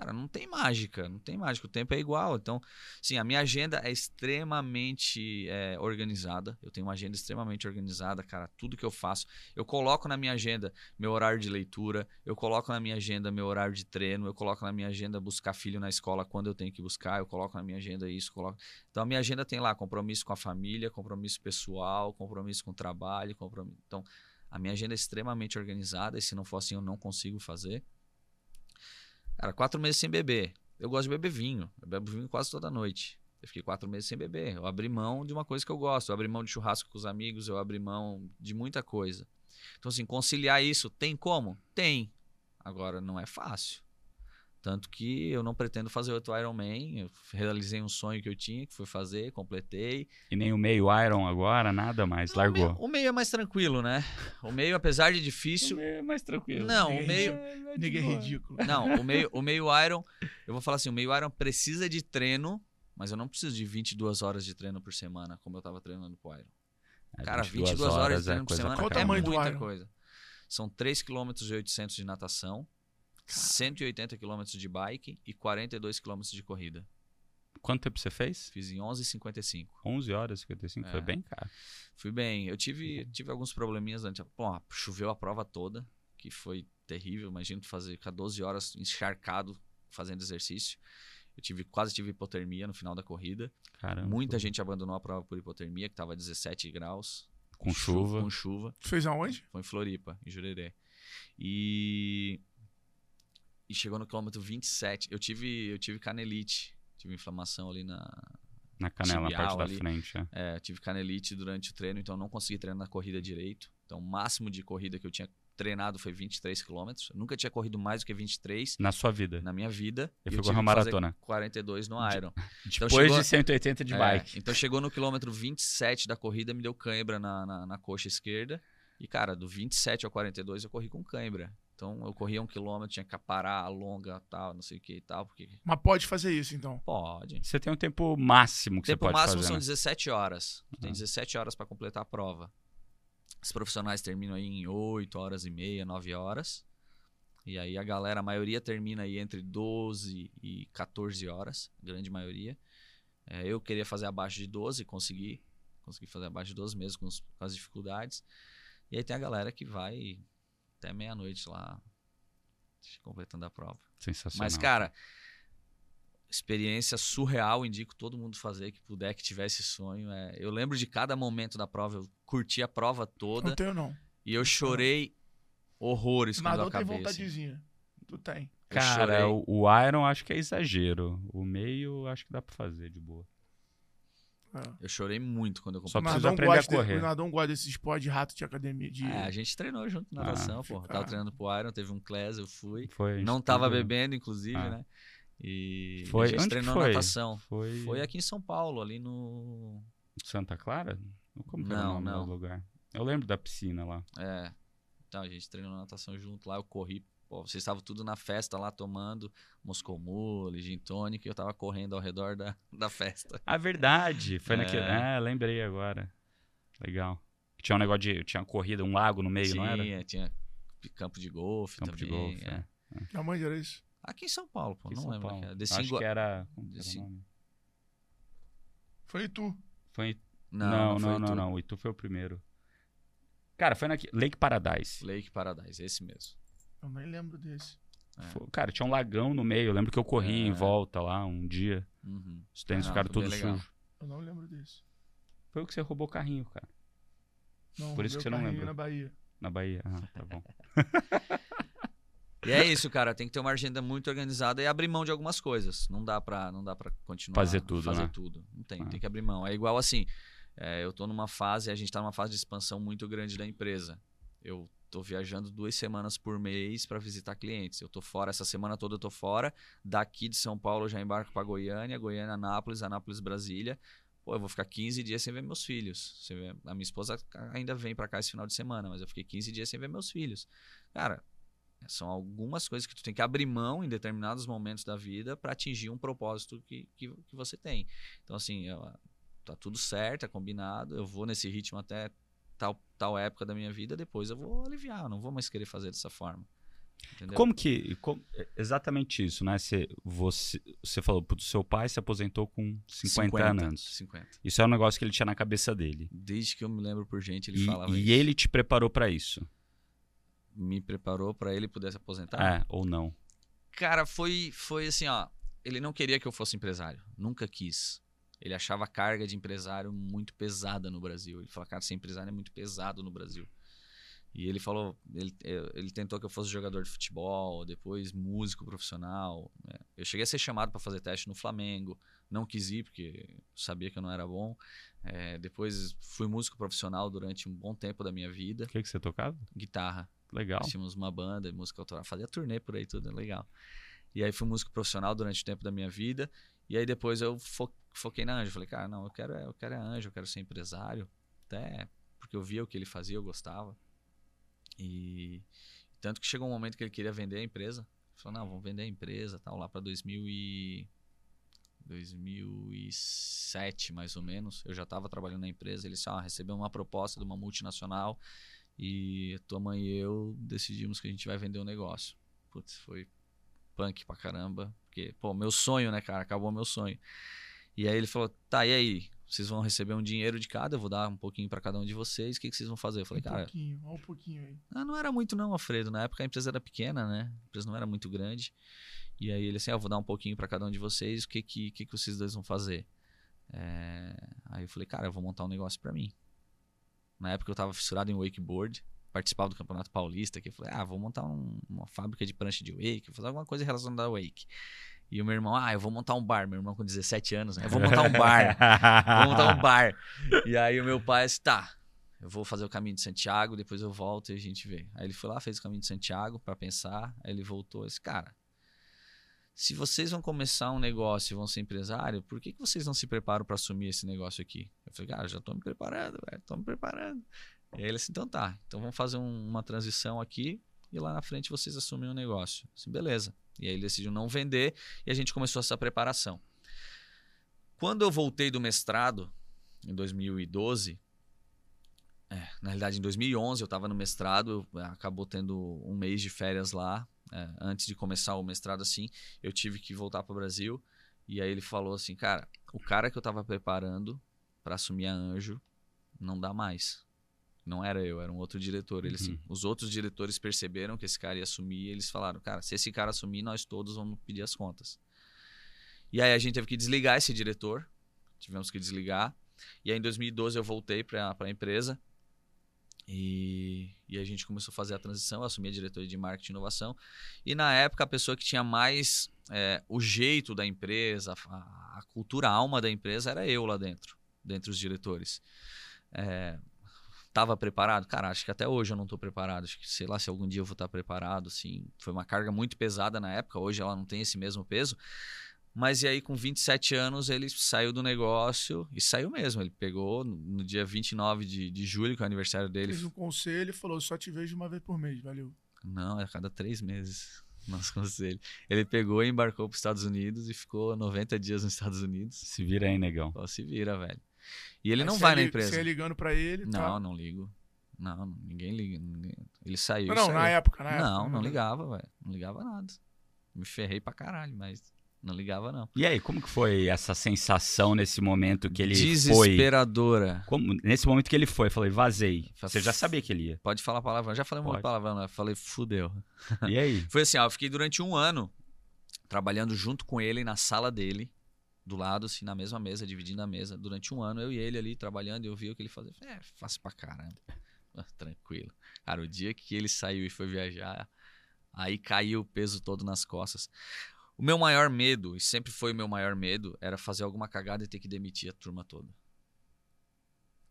Cara, não tem mágica, não tem mágica. O tempo é igual. Então, sim, a minha agenda é extremamente é, organizada. Eu tenho uma agenda extremamente organizada, cara. Tudo que eu faço, eu coloco na minha agenda meu horário de leitura, eu coloco na minha agenda meu horário de treino, eu coloco na minha agenda buscar filho na escola quando eu tenho que buscar, eu coloco na minha agenda isso, coloco. Então a minha agenda tem lá compromisso com a família, compromisso pessoal, compromisso com o trabalho, compromisso. Então a minha agenda é extremamente organizada e se não for assim eu não consigo fazer. Cara, quatro meses sem beber. Eu gosto de beber vinho. Eu bebo vinho quase toda noite. Eu fiquei quatro meses sem beber. Eu abri mão de uma coisa que eu gosto. Eu abri mão de churrasco com os amigos. Eu abri mão de muita coisa. Então, assim, conciliar isso tem como? Tem. Agora, não é fácil. Tanto que eu não pretendo fazer outro Ironman. Eu realizei um sonho que eu tinha, que foi fazer, completei. E nem o meio Iron agora, nada mais, Não, largou. O meio, o meio é mais tranquilo, né? O meio, apesar de O difícil. meio é mais tranquilo. Não, o meio. Ninguém é ridículo. Não, o meio, o meio Iron, eu vou falar assim, o meio Iron precisa de treino, mas eu não preciso de 22 horas de treino por semana, como eu tava treinando pro Iron. É, Cara, 22, horas de treino por coisa semana Qual o é muita Iron? coisa. São 3 km e 800 de natação, 180 km de bike e 42 km de corrida. Quanto tempo você fez? Fiz em 11h55. 11 horas e 55, foi É. bem, cara. Fui bem. Eu tive, tive alguns probleminhas antes. Pô, choveu a prova toda, que foi terrível. Imagina tu fazer ficar 12 horas encharcado fazendo exercício. Eu tive, quase tive hipotermia no final da corrida. Caramba. Muita gente abandonou a prova por hipotermia, que estava 17 graus. Com chuva. Com chuva. Fez aonde? Foi em Floripa, em Jurerê. E. E chegou no quilômetro 27. Eu tive, eu tive canelite. Tive inflamação ali na, Na canela, na parte da ali. frente. é. é, eu tive canelite durante o treino, então eu não consegui treinar na corrida direito. Então, o máximo de corrida que eu tinha treinado foi 23 quilômetros. Nunca tinha corrido mais do que 23 Na sua vida. na minha vida. E eu foi correr uma maratona. 42 no De- Iron. Depois chegou- de 180 de É, bike. então chegou no quilômetro 27 da corrida, me deu cãibra na, na, na coxa esquerda. E, cara, do 27 ao 42 eu corri com cãibra. Então eu corria um quilômetro, tinha que parar, longa, tal, não sei o que e tal. Porque Mas pode fazer isso, então. pode. Você tem um tempo máximo que O tempo você pode máximo fazer. são né? 17 horas. Tu Tem Uhum. 17 horas para completar a prova. Os profissionais terminam aí em 8 horas e meia, 9 horas. E aí a galera, a maioria termina aí entre 12 e 14 horas, grande maioria. É, eu queria fazer abaixo de 12, consegui. Consegui fazer abaixo de 12 mesmo com, os- com as dificuldades. E aí tem a galera que vai até meia-noite lá completando a prova. Sensacional. Mas, cara, experiência surreal, indico todo mundo fazer que puder, que tiver esse sonho. É, eu lembro de cada momento da prova, eu curti a prova toda Não tenho, não. e eu chorei horrores quando eu Nadador tem acabei. assim. vontadezinha. Tu tem. Cara, o, o Iron acho que é exagero. O meio acho que dá pra fazer de boa. É. Eu chorei muito quando eu Só comprei. precisa Nadão aprender a correr. O Nadão gosta desse esporte de rato de academia. De... É, a gente treinou junto na Ah, natação, pô. fica- Tava treinando pro Iron, teve um class, eu fui. Foi, Não tava tudo- bebendo, inclusive, Ah. né? E Foi- a gente onde treinou foi? natação. Foi, Foi aqui em São Paulo, ali no. Santa Clara? Como que Não, o nome não. do lugar? Eu lembro da piscina lá. É. Então, a gente treinou natação junto lá, eu corri. Pô, vocês estavam tudo na festa lá tomando Moscou Mule, Gin Tonic, e eu tava correndo ao redor da, da festa. Ah, verdade. Foi É. naquele. É, lembrei agora. Legal. Tinha um negócio de. Tinha uma corrida, um lago no meio, não era? Tinha, tinha campo de golfe Campo de também. golfe. é. é. Mãe era isso. Aqui em São Paulo, pô, Aqui não São lembro. Paulo. que era. The Acho que era. Foi tu. Foi Não, Não, não, foi não, não, tu. não. O Itu foi o primeiro. Cara, foi naquele. Lake Paradise. Lake Paradise, esse mesmo. Eu nem lembro desse. É. Cara, tinha um lagão no meio. Eu lembro que eu corri em É. volta lá um dia. Uhum. Os tênis Não, ficaram todos sujos. Eu não lembro desse. Foi o que você roubou o carrinho, cara. Não, Por isso que você não lembra. na Bahia. Na Bahia. Ah, tá bom. E é isso, cara. Tem que ter uma agenda muito organizada e abrir mão de algumas coisas. Não dá pra, não dá pra continuar Fazer tudo, fazer né? tudo. Não tem, Ah. tem que abrir mão. É igual assim. é, eu tô numa fase, a gente tá numa fase de expansão muito grande da empresa. Eu tô viajando duas semanas por mês para visitar clientes. Eu tô fora essa semana toda, eu tô fora. Daqui de São Paulo eu já embarco para Goiânia, Goiânia, Anápolis, Anápolis, Brasília. Pô, eu vou ficar 15 dias sem ver meus filhos. A minha esposa ainda vem para cá esse final de semana, mas eu fiquei 15 dias sem ver meus filhos. Cara, são algumas coisas que tu tem que abrir mão em determinados momentos da vida para atingir um propósito que, que, que você tem. Então, assim, eu- tá tudo certo, é combinado. Eu vou nesse ritmo até tal, tal época da minha vida, depois eu vou aliviar. Eu não vou mais querer fazer dessa forma. Entendeu? Como que. como- é exatamente isso, né? Você, você, você falou, pro seu pai se aposentou com 50, anos. 50. Isso é um negócio que ele tinha na cabeça dele. Desde que eu me lembro por gente, ele E, falava e isso. ele te preparou pra isso. me preparou para ele poder se aposentar. É, ou não. Cara, foi, foi assim, ó. Ele não queria que eu fosse empresário. Nunca quis. Ele achava a carga de empresário muito pesada no Brasil. Ele falou, cara, ser empresário é muito pesado no Brasil. E ele falou, ele, eu- ele tentou que eu fosse jogador de futebol, depois músico profissional. né? Eu cheguei a ser chamado para fazer teste no Flamengo. Não quis ir, porque sabia que eu não era bom. É, depois fui músico profissional durante um bom tempo da minha vida. O que, que você tocava? Guitarra. Legal. Nós tínhamos uma banda, música autoral, fazia turnê por aí, tudo é legal. E aí fui músico profissional durante o tempo da minha vida. E aí depois eu fo- foquei na Anjo. Falei, cara, não, eu quero, é- eu quero é Anjo, eu quero ser empresário. Até porque eu via o que ele fazia, eu gostava. E tanto que chegou um momento que ele queria vender a empresa. Ele falou, não, vamos vender a empresa, tal, lá para 2000 e 2007, mais ou menos. Eu já estava trabalhando na empresa. Ele disse, ah, recebeu uma proposta de uma multinacional e tua mãe e eu decidimos que a gente vai vender o negócio. Putz, foi punk pra caramba. Porque, pô, meu sonho, né, cara? Acabou meu sonho. E aí ele falou: tá, e aí? Vocês vão receber um dinheiro de cada, eu vou dar um pouquinho pra cada um de vocês. O que, que vocês vão fazer? Eu falei, um cara, pouquinho, olha um pouquinho aí. ah, não era muito não, Alfredo. Na época a empresa era pequena, né? A empresa não era muito grande. E aí ele assim, ah, eu vou dar um pouquinho pra cada um de vocês. O que que, que, que vocês dois vão fazer? É, Aí eu falei, cara, eu vou montar um negócio pra mim. Na época eu tava fissurado em wakeboard. Participava do Campeonato Paulista. Que eu falei, ah, vou montar um- uma fábrica de prancha de wake. Vou fazer alguma coisa relacionada ao wake. E o meu irmão, ah, eu vou montar um bar. Meu irmão com 17 anos, né? Eu vou montar um bar. Vou montar um bar. E aí o meu pai disse, tá, eu vou fazer o caminho de Santiago, depois eu volto e a gente vê. Aí ele foi lá, fez o caminho de Santiago pra pensar, aí ele voltou e disse, cara, se vocês vão começar um negócio e vão ser empresário, por que, que vocês não se preparam pra assumir esse negócio aqui? Eu falei, cara, já tô me preparando, velho, tô me preparando. E aí ele disse, então tá, então vamos fazer um- uma transição aqui e lá na frente vocês assumem o negócio. Eu disse, beleza. E aí ele decidiu não vender e a gente começou essa preparação. Quando eu voltei do mestrado, em 2012, é, na realidade em 2011 eu estava no mestrado, eu, é, acabou tendo um mês de férias lá, é, antes de começar o mestrado assim, eu tive que voltar para o Brasil, e aí ele falou assim, cara, o cara que eu estava preparando para assumir a Anjo não dá mais. Não era eu, era um outro diretor. Eles, Uhum. Os outros diretores perceberam que esse cara ia assumir e eles falaram, cara, se esse cara assumir, nós todos vamos pedir as contas. E aí a gente teve que desligar esse diretor, tivemos que desligar. E aí em 2012 eu voltei para a empresa e, e a gente começou a fazer a transição, eu assumi a diretoria de marketing e inovação. E na época a pessoa que tinha mais é, o jeito da empresa, a, a cultura, a alma da empresa era eu lá dentro, dentre os diretores. É, Tava preparado? Cara, acho que até hoje eu não tô preparado. Acho que, sei lá, se algum dia eu vou estar preparado, assim. Foi uma carga muito pesada na época, hoje ela não tem esse mesmo peso. Mas e aí, com 27 anos, ele saiu do negócio e saiu mesmo. Ele pegou no, dia 29 de, de julho, que é o aniversário dele. Fez um conselho e falou: só te vejo uma vez por mês, valeu. Não, é a cada três meses. Nosso conselho. Ele pegou e embarcou para os Estados Unidos e ficou 90 dias nos Estados Unidos. Se vira aí, negão. Só se vira, velho. E ele Aí não vai na empresa. Você ia ligando pra ele. Não, tá. não ligo. Não, não, ninguém liga. ninguém- Ele saiu. Não, não, saiu. na época, na época. Não, não né? ligava, velho. Não ligava nada. Me ferrei pra caralho, mas não ligava, não. E aí, como que foi essa sensação nesse momento que ele foi? Desesperadora. Como- nesse momento que ele foi, eu falei, vazei. Você já sabia que ele ia. Pode falar palavrão. Já falei Pode. palavrão, né? Falei, fudeu. E aí? Foi assim, ó, eu fiquei durante um ano trabalhando junto com ele na sala dele, do lado, assim, na mesma mesa, dividindo a mesa. Durante um ano, eu e ele ali trabalhando, eu vi o que ele fazia. É, faço pra caramba. Ah, Tranquilo. Cara, o dia que ele saiu e foi viajar, aí caiu o peso todo nas costas. O meu maior medo, e sempre foi o meu maior medo, era fazer alguma cagada e ter que demitir a turma toda.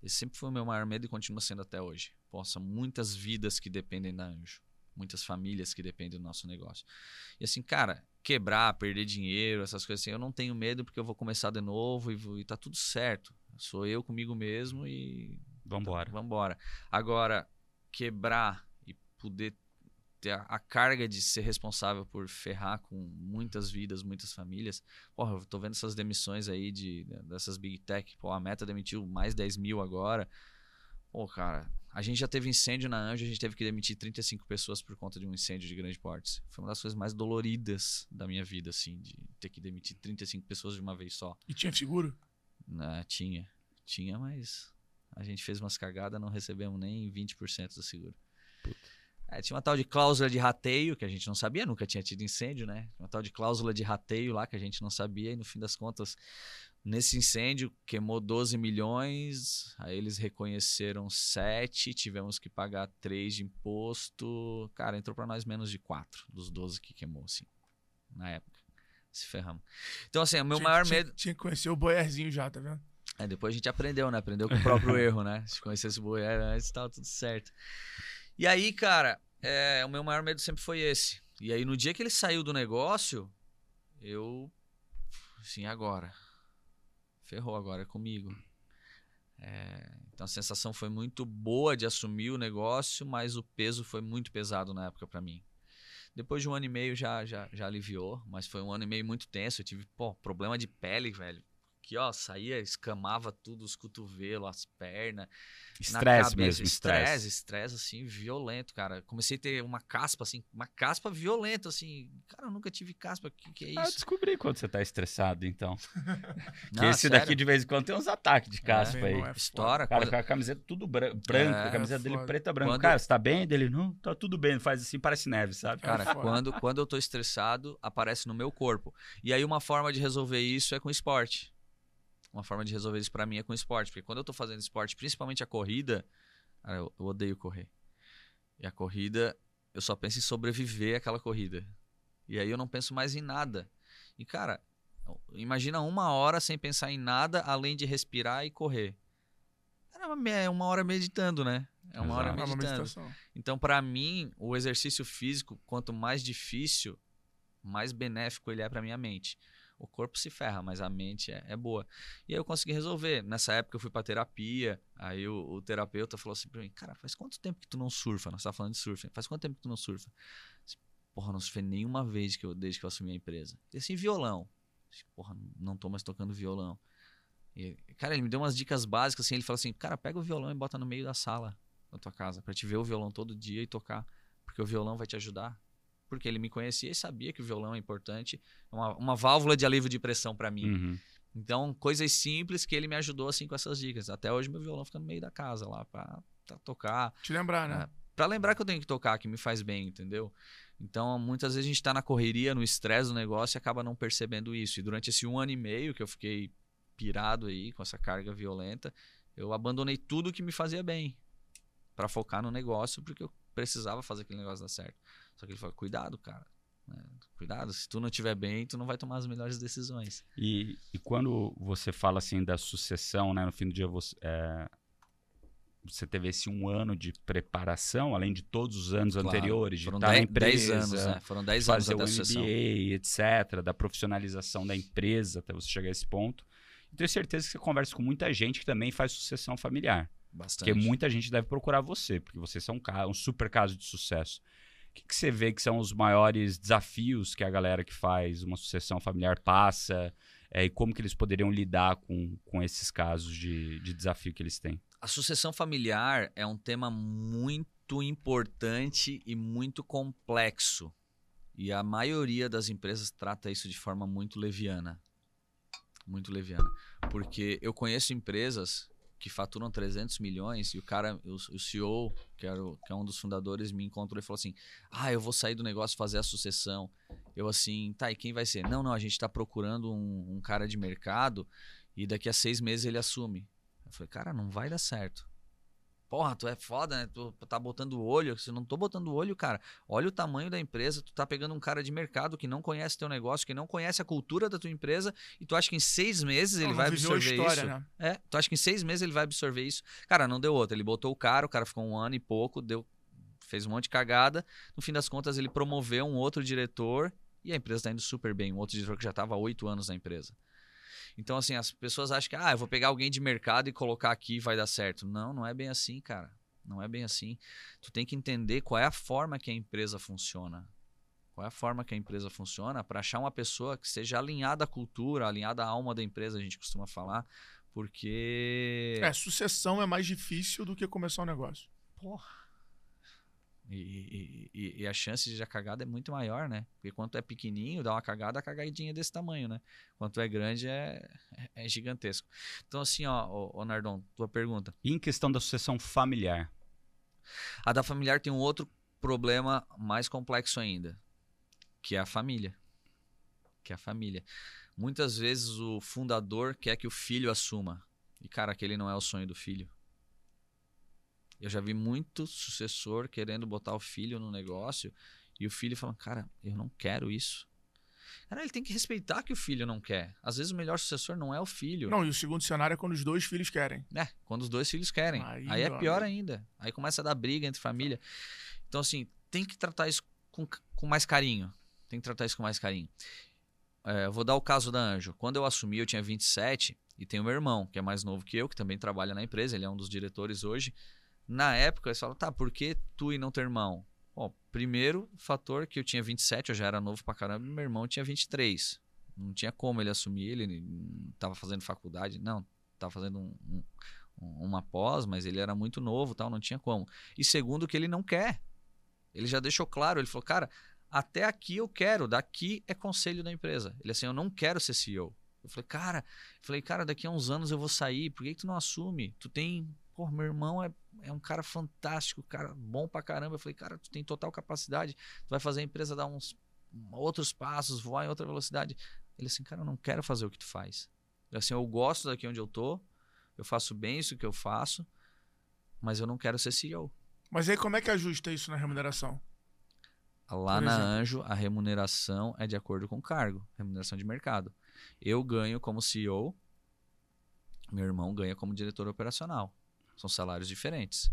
Esse sempre foi o meu maior medo e continua sendo até hoje. Poxa, muitas vidas que dependem da Anjo. Muitas famílias que dependem do nosso negócio. E assim, cara, quebrar, perder dinheiro, essas coisas assim, eu não tenho medo porque eu vou começar de novo e, vou, e tá tudo certo. Sou eu comigo mesmo e Vambora. Vambora. Agora, quebrar e poder ter a, a carga de ser responsável por ferrar com muitas vidas, muitas famílias. Porra, eu tô vendo essas demissões aí de, dessas Big Tech. Pô, a Meta demitiu mais 10 mil agora. Pô, cara, a gente já teve incêndio na Anjo, a gente teve que demitir 35 pessoas por conta de um incêndio de grande porte. Foi uma das coisas mais doloridas da minha vida, assim, de ter que demitir 35 pessoas de uma vez só. E tinha seguro? Ah, tinha. Tinha, mas a gente fez umas cagadas, não recebemos nem 20% do seguro. É, tinha uma tal de cláusula de rateio, que a gente não sabia, nunca tinha tido incêndio, né? Uma tal de cláusula de rateio lá que a gente não sabia, e no fim das contas, nesse incêndio, queimou 12 milhões, aí eles reconheceram 7, tivemos que pagar 3 de imposto. Cara, entrou pra nós menos de 4 dos 12 que queimou, assim, na época. Se ferramos. Então, assim, o meu Tinha- maior tinha- medo. Tinha que conhecer o boiarzinho já, tá vendo? É, depois a gente aprendeu, né? Aprendeu com o próprio erro, né? Se conhecesse o Boier antes, tava tudo certo. E aí, cara, é, o meu maior medo sempre foi esse. E aí, no dia que ele saiu do negócio, eu. Assim, agora. Ferrou agora é comigo. É, então a sensação foi muito boa de assumir o negócio, mas o peso foi muito pesado na época pra mim. Depois de um ano e meio já, já, já aliviou, mas foi um ano e meio muito tenso. Eu tive, pô, problema de pele, velho. Que, ó, saía, escamava tudo, os cotovelos, as pernas. na Estresse mesmo, Estresse, estresse. assim, violento, cara. Comecei a ter uma caspa, assim, uma caspa violenta, assim. Cara, eu nunca tive caspa, o que, que é Ah, eu isso? descobri quando você tá estressado, então. Que Não, esse sério. daqui de vez em quando tem uns ataques de caspa Meu aí. é. Estoura, Cara, quando- com a camiseta tudo bran- branco, É, a camiseta dele preta branco. Quando- Cara, você tá bem? Dele, não, tá tudo bem. Faz assim, parece neve, sabe? Cara, foda. quando, quando eu tô estressado, aparece no meu corpo. E aí uma forma de resolver isso é com esporte. Uma forma de resolver isso pra mim é com esporte. Porque quando eu tô fazendo esporte, principalmente a corrida, cara, eu, eu odeio correr. E a corrida, eu só penso em sobreviver àquela corrida. E aí eu não penso mais em nada. E, cara, imagina uma hora sem pensar em nada, além de respirar e correr. É uma- hora meditando, né? É uma hora Exato. É uma meditando. Então, pra mim, o exercício físico, quanto mais difícil, mais benéfico ele é pra minha mente. O corpo se ferra, mas a mente é, é boa. E aí eu consegui resolver. Nessa época eu fui pra terapia, aí o, o terapeuta falou assim pra mim, cara, faz quanto tempo que tu não surfa? Nós tava falando de surf. né? Faz quanto tempo que tu não surfa? Porra, não surfei nenhuma vez que eu, desde que eu assumi a empresa. E assim, violão. Porra, não tô mais tocando violão. E, cara, ele me deu umas dicas básicas, assim, ele falou assim, cara, pega o violão e bota no meio da sala da tua casa, pra te ver o violão todo dia e tocar, porque o violão vai te ajudar. Porque ele me conhecia e sabia que o violão é importante, é uma, uma válvula de alívio de pressão pra mim. Uhum. Então, coisas simples que ele me ajudou assim com essas dicas. Até hoje meu violão fica no meio da casa lá, pra tá, tocar. Te lembrar, né? É, Pra lembrar que eu tenho que tocar, que me faz bem, entendeu? Então, muitas vezes a gente tá na correria, no estresse do negócio e acaba não percebendo isso. E durante esse um ano e meio que eu fiquei pirado aí com essa carga violenta, eu abandonei tudo que me fazia bem Pra focar no negócio, porque eu precisava fazer aquele negócio dar certo. Só que ele falou: cuidado, cara. né? Cuidado, se tu não estiver bem, tu não vai tomar as melhores decisões. E, e quando você fala assim da sucessão, né? No fim do dia você, é, você teve esse um ano de preparação, além de todos os anos Claro, anteriores, de Foram estar na 10, empresa, anos, né? Foram 10 anos até a sucessão. MBA, etc., da profissionalização da empresa até você chegar a esse ponto. E tenho certeza que você conversa com muita gente que também faz sucessão familiar. Bastante. Porque muita gente deve procurar você, porque você é um, um super caso de sucesso. Que, que você vê que são os maiores desafios que a galera que faz uma sucessão familiar passa? é, e como que eles poderiam lidar com, com esses casos de, de desafio que eles têm? A sucessão familiar é um tema muito importante e muito complexo. E a maioria das empresas trata isso de forma muito leviana. Muito leviana. Porque eu conheço empresas que faturam 300 milhões e o cara, o, o CEO, que, era o- que é um dos fundadores, me encontrou e falou assim: Ah, eu vou sair do negócio fazer a sucessão. Eu assim, tá, e quem vai ser? Não, não, a gente está procurando um, um cara de mercado e daqui a seis meses ele assume. Eu falei, cara, não vai dar certo. Porra, tu é foda, né? Tu tá botando o olho. Se não tô botando o olho, cara, olha o tamanho da empresa. Tu tá pegando um cara de mercado que não conhece teu negócio, que não conhece a cultura da tua empresa, e tu acha que em seis meses ele Não, vai absorver história, isso? né? É, tu acha que em seis meses ele vai absorver isso? Cara, não deu outra. Ele botou o cara, o cara ficou um ano e pouco, deu, fez um monte de cagada. No fim das contas, ele promoveu um outro diretor e a empresa tá indo super bem. Um outro diretor que já estava há oito anos na empresa. Então, assim, as pessoas acham que, ah, eu vou pegar alguém de mercado e colocar aqui e vai dar certo. Não, não é bem assim, cara. Não é bem assim. Tu tem que entender qual é a forma que a empresa funciona. Qual é a forma que a empresa funciona para achar uma pessoa que seja alinhada à cultura, alinhada à alma da empresa, a gente costuma falar, porque É, sucessão é mais difícil do que começar um negócio. E, e- e- e a chance de a cagada é muito maior, né? Porque quando é pequenininho, dá uma cagada, a cagadinha é desse tamanho, né? Quando é grande, é, é- é gigantesco. Então, assim, ó, ô Nardon, tua pergunta. E em questão da sucessão familiar? A da familiar tem um outro problema mais complexo ainda, que é a família. Que é a família. Muitas vezes o fundador quer que o filho assuma. E, cara, aquele não é o sonho do filho. Eu já vi muito sucessor querendo botar o filho no negócio e o filho falando, cara, eu não quero isso. Cara, ele tem que respeitar que o filho não quer. Às vezes o melhor sucessor não é o filho. Não, e o segundo cenário é quando os dois filhos querem. É, quando os dois filhos querem. Aí, Aí, é pior amigo. ainda. Aí começa a dar briga entre família. Então, assim, tem que tratar isso com, com mais carinho. Tem que tratar isso com mais carinho. É, vou dar o caso da Anjo. Quando eu assumi, eu tinha 27 e tenho meu irmão, que é mais novo que eu, que também trabalha na empresa. Ele é um dos diretores hoje. Na época, eles falam, tá, por que tu e não teu irmão? Bom, primeiro fator que eu tinha 27, eu já era novo pra caramba, meu irmão tinha 23. Não tinha como ele assumir, ele tava fazendo faculdade, não, tava fazendo um, um- uma pós, mas ele era muito novo, tal, não tinha como. E segundo que ele não quer. Ele já deixou claro, ele falou, cara, até aqui eu quero, daqui é conselho da empresa. Ele assim, eu não quero ser CEO. Eu falei, cara, eu falei, cara, daqui a uns anos eu vou sair, por que, que tu não assume? Tu tem, pô, meu irmão é, é um cara fantástico, cara bom pra caramba. Eu falei, cara, tu tem total capacidade, tu vai fazer a empresa dar uns outros passos, voar em outra velocidade. Ele assim, cara, eu não quero fazer o que tu faz. Eu, assim, eu gosto daqui onde eu tô, eu faço bem isso que eu faço, mas eu não quero ser CEO. Mas aí como é que ajusta isso na remuneração? Lá na? Anjo, a remuneração é de acordo com o cargo, remuneração de mercado. Eu ganho como CEO, meu irmão ganha como diretor operacional. São salários diferentes.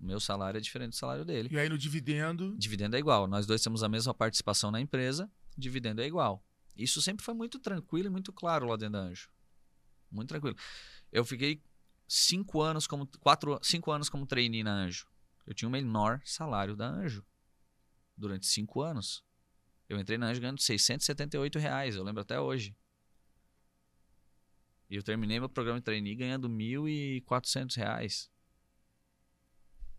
O meu salário é diferente do salário dele. E aí no dividendo. Dividendo é igual. Nós dois temos a mesma participação na empresa, dividendo é igual. Isso sempre foi muito tranquilo e muito claro lá dentro da Anjo. Muito tranquilo. Eu fiquei cinco anos como quatro, cinco anos como trainee na Anjo. Eu tinha o menor salário da Anjo durante cinco anos. Eu entrei na Anjo ganhando 678 reais, eu lembro até hoje. E eu terminei meu programa de trainee ganhando 1.400 reais.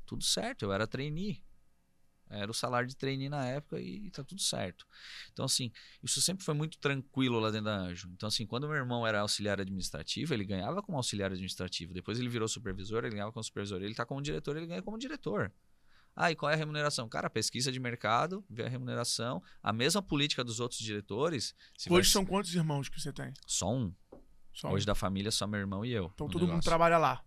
Tudo certo, eu era trainee. Era o salário de trainee na época e tá tudo certo. Então, assim, isso sempre foi muito tranquilo lá dentro da Anjo. Então, assim, quando meu irmão era auxiliar administrativo, ele ganhava como auxiliar administrativo. Depois ele virou supervisor, ele ganhava como supervisor. Ele tá como diretor, ele ganha como diretor. Ah, e qual é a remuneração? Cara, pesquisa de mercado, vê a remuneração, a mesma política dos outros diretores. Hoje vai- são quantos irmãos que você tem? Só um. Só um. Hoje da família, só meu irmão e eu. Então todo mundo negócio. trabalha lá.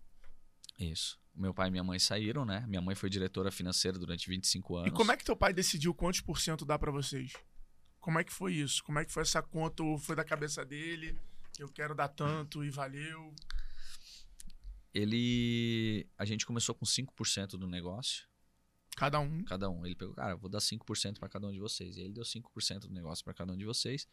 Isso. Meu pai e minha mãe saíram, né? Minha mãe foi diretora financeira durante 25 anos. E como é que teu pai decidiu quantos por cento dá pra vocês? Como é que foi isso? Como é que foi essa conta? Ou foi da cabeça dele? Eu quero dar tanto e valeu. Ele. A gente começou com 5% do negócio, Cada um. cada um. Ele pegou, cara, vou dar 5% para cada um de vocês. E ele deu 5% do negócio para cada um de vocês.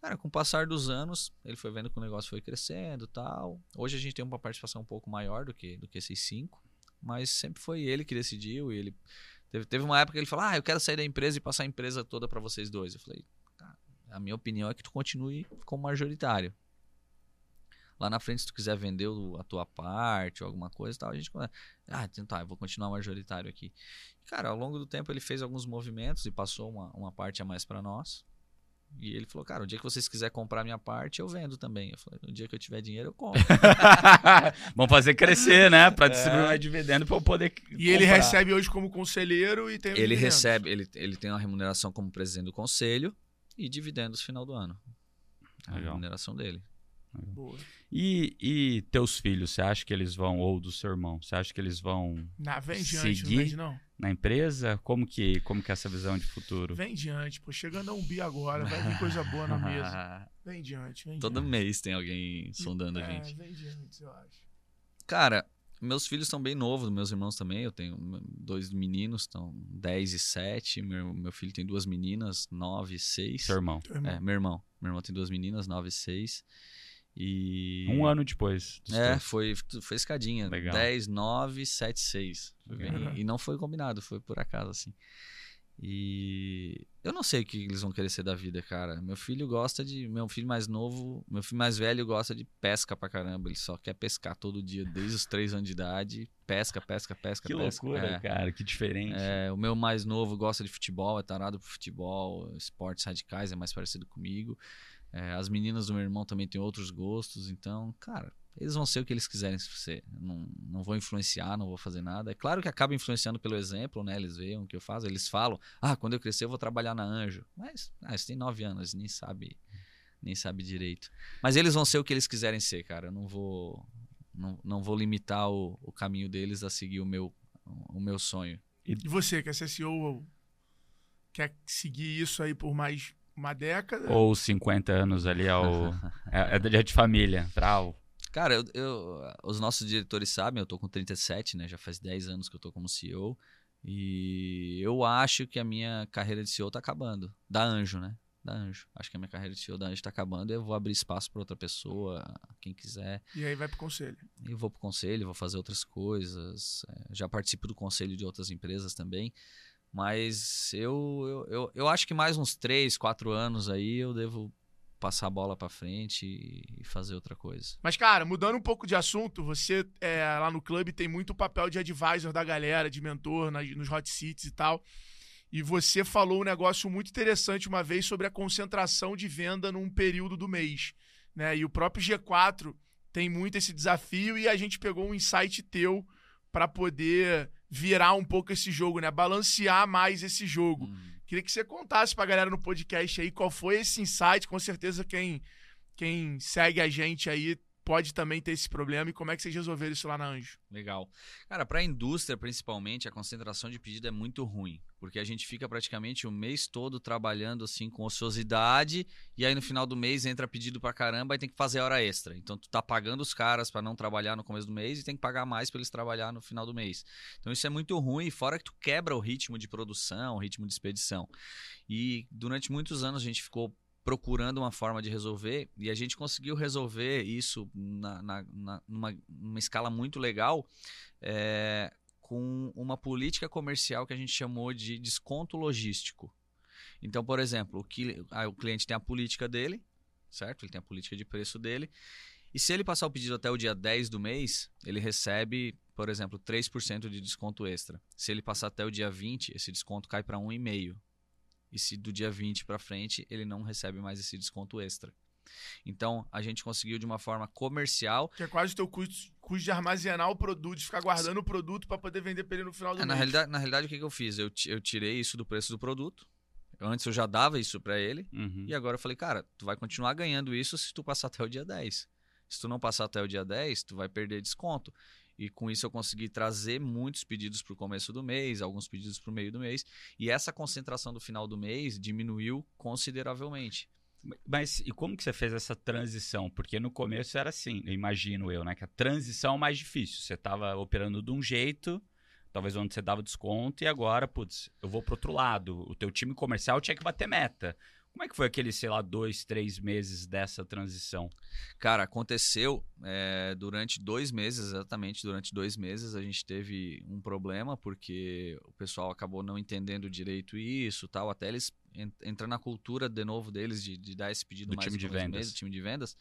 Cara, com o passar dos anos, ele foi vendo que o negócio foi crescendo tal. Hoje a gente tem uma participação um pouco maior do que, do que esses 5%, mas sempre foi ele que decidiu. E ele. Teve, teve uma época que ele falou: Ah, eu quero sair da empresa e passar a empresa toda para vocês dois. Eu falei, cara, a minha opinião é que tu continue como majoritário. Lá na frente, se tu quiser vender o- a tua parte ou alguma coisa e tal, a gente começa. Ah, então tá, eu vou continuar majoritário aqui. Cara, ao longo do tempo ele fez alguns movimentos e passou uma, uma parte a mais para nós. E ele falou, cara, o dia que vocês quiserem comprar minha parte, eu vendo também. Eu falei, no dia que eu tiver dinheiro, eu compro. Vamos fazer crescer, né? Pra distribuir mais dividendo pra eu poder. E ele comprar. recebe hoje como conselheiro e tem ele dividendos. recebe, ele, ele tem uma remuneração como presidente do conselho e dividendos no final do ano. A Legal. remuneração dele. Boa. E, e teus filhos, você acha que eles vão, ou do seu irmão, você acha que eles vão Na, vem diante, não Seguir? vende não. na empresa? Como que, como que é essa visão de futuro? Vem diante, pô. Chegando a um bi agora, vai vir coisa boa na mesa. Vem diante, vem Todo diante. mês tem alguém sondando a é, gente. vem diante, eu acho. Cara, meus filhos estão bem novos, meus irmãos também. Eu tenho dois meninos, estão 10 e 7. Meu, meu filho tem duas meninas, 9 e 6. Seu irmão. É, meu irmão. Meu irmão tem duas meninas, 9 e 6. E. Um ano depois. É, foi, foi escadinha. Legal. 10, 9, 7, 6. Foi bem- Legal. e não foi combinado, foi por acaso, assim. E eu não sei o que eles vão querer ser da vida, cara. Meu filho gosta de. Meu filho mais novo, meu filho mais velho gosta de pesca pra caramba. Ele só quer pescar todo dia, desde os 3 anos de idade. Pesca, pesca, pesca, Que pesca. loucura, É. cara, que diferente. É, o meu mais novo gosta de futebol, é tarado pro futebol, esportes radicais, é mais parecido comigo. É, as meninas do meu irmão também têm outros gostos, então, cara, eles vão ser o que eles quiserem ser. Não, não vou influenciar, não vou fazer nada. É claro que acaba influenciando pelo exemplo, né? Eles veem o que eu faço, eles falam, ah, quando eu crescer eu vou trabalhar na Anjo. Mas, ah, você tem nove anos, nem sabe, nem sabe direito. Mas eles vão ser o que eles quiserem ser, cara. Eu não vou, não, não vou limitar o, o caminho deles a seguir o meu, o meu sonho. E você, quer ser CEO? Quer seguir isso aí por mais uma década? Ou os 50 anos ali é, o, é, é de- de família. Trau. Cara, eu, eu- os nossos diretores sabem, eu tô com 37, né? Já faz 10 anos que eu tô como CEO. E eu acho que a minha carreira de CEO tá acabando. Da Anjo, né? Da Anjo. Acho que a minha carreira de CEO da Anjo tá acabando. Eu vou abrir espaço para outra pessoa, quem quiser. E aí vai pro conselho. Eu vou pro conselho, vou fazer outras coisas. é, já participo do conselho de outras empresas também. Mas eu, eu, eu, eu acho que mais uns 3, 4 anos aí eu devo passar a bola para frente e fazer outra coisa. Mas, cara, mudando um pouco de assunto, você é, lá no clube tem muito papel de advisor da galera, de mentor nos hot seats e tal. E você falou um negócio muito interessante uma vez sobre a concentração de venda num período do mês. Né? E o próprio G4 tem muito esse desafio e a gente pegou um insight teu para poder virar um pouco esse jogo, né? Balancear mais esse jogo. Queria que você contasse pra galera no podcast aí qual foi esse insight. Com certeza quem, quem segue a gente aí pode também ter esse problema e como é que vocês resolveram isso lá na Anjo. Legal. Cara, para a indústria, principalmente, a concentração de pedido é muito ruim, porque a gente fica praticamente o mês todo trabalhando assim com ociosidade e aí no final do mês entra pedido pra caramba e tem que fazer hora extra. Então tu tá pagando os caras para não trabalhar no começo do mês e tem que pagar mais para eles trabalhar no final do mês. Então isso é muito ruim, fora que tu quebra o ritmo de produção, o ritmo de expedição. E durante muitos anos a gente ficou procurando uma forma de resolver e a gente conseguiu resolver isso na, na, na- numa, numa escala muito legal é, com uma política comercial que a gente chamou de desconto logístico. Então, por exemplo, o, que, o cliente tem a política dele, certo? Ele tem a política de preço dele. E se ele passar o pedido até o dia 10 do mês, ele recebe por exemplo, 3% de desconto extra. Se ele passar até o dia 20, esse desconto cai para 1,5%. E se do dia 20 para frente, ele não recebe mais esse desconto extra. Então, a gente conseguiu de uma forma comercial. Que é quase o teu custo, custo de armazenar o produto, de ficar guardando o produto para poder vender para ele no final do É, mês. na, realidade, na realidade, o que, que eu fiz? Eu, eu tirei isso do preço do produto. Antes eu já dava isso para ele. Uhum. E agora eu falei, cara, tu vai continuar ganhando isso se tu passar até o dia 10. Se tu não passar até o dia 10, tu vai perder desconto. E com isso eu consegui trazer muitos pedidos para o começo do mês, alguns pedidos para o meio do mês. E essa concentração do final do mês diminuiu consideravelmente. Mas e como que você fez essa transição? Porque no começo era assim, imagino eu, né? Que a transição é mais difícil. Você estava operando de um jeito, talvez onde você dava desconto, e agora, putz, eu vou pro outro lado. O teu time comercial tinha que bater meta. Como é que foi aquele, sei lá, dois, três meses dessa transição? Cara, aconteceu é, durante dois meses, exatamente durante dois meses, a gente teve um problema porque o pessoal acabou não entendendo direito isso tal, até eles en- entrar na cultura de novo deles de, de dar esse pedido Do mais time de vendas. do time de vendas.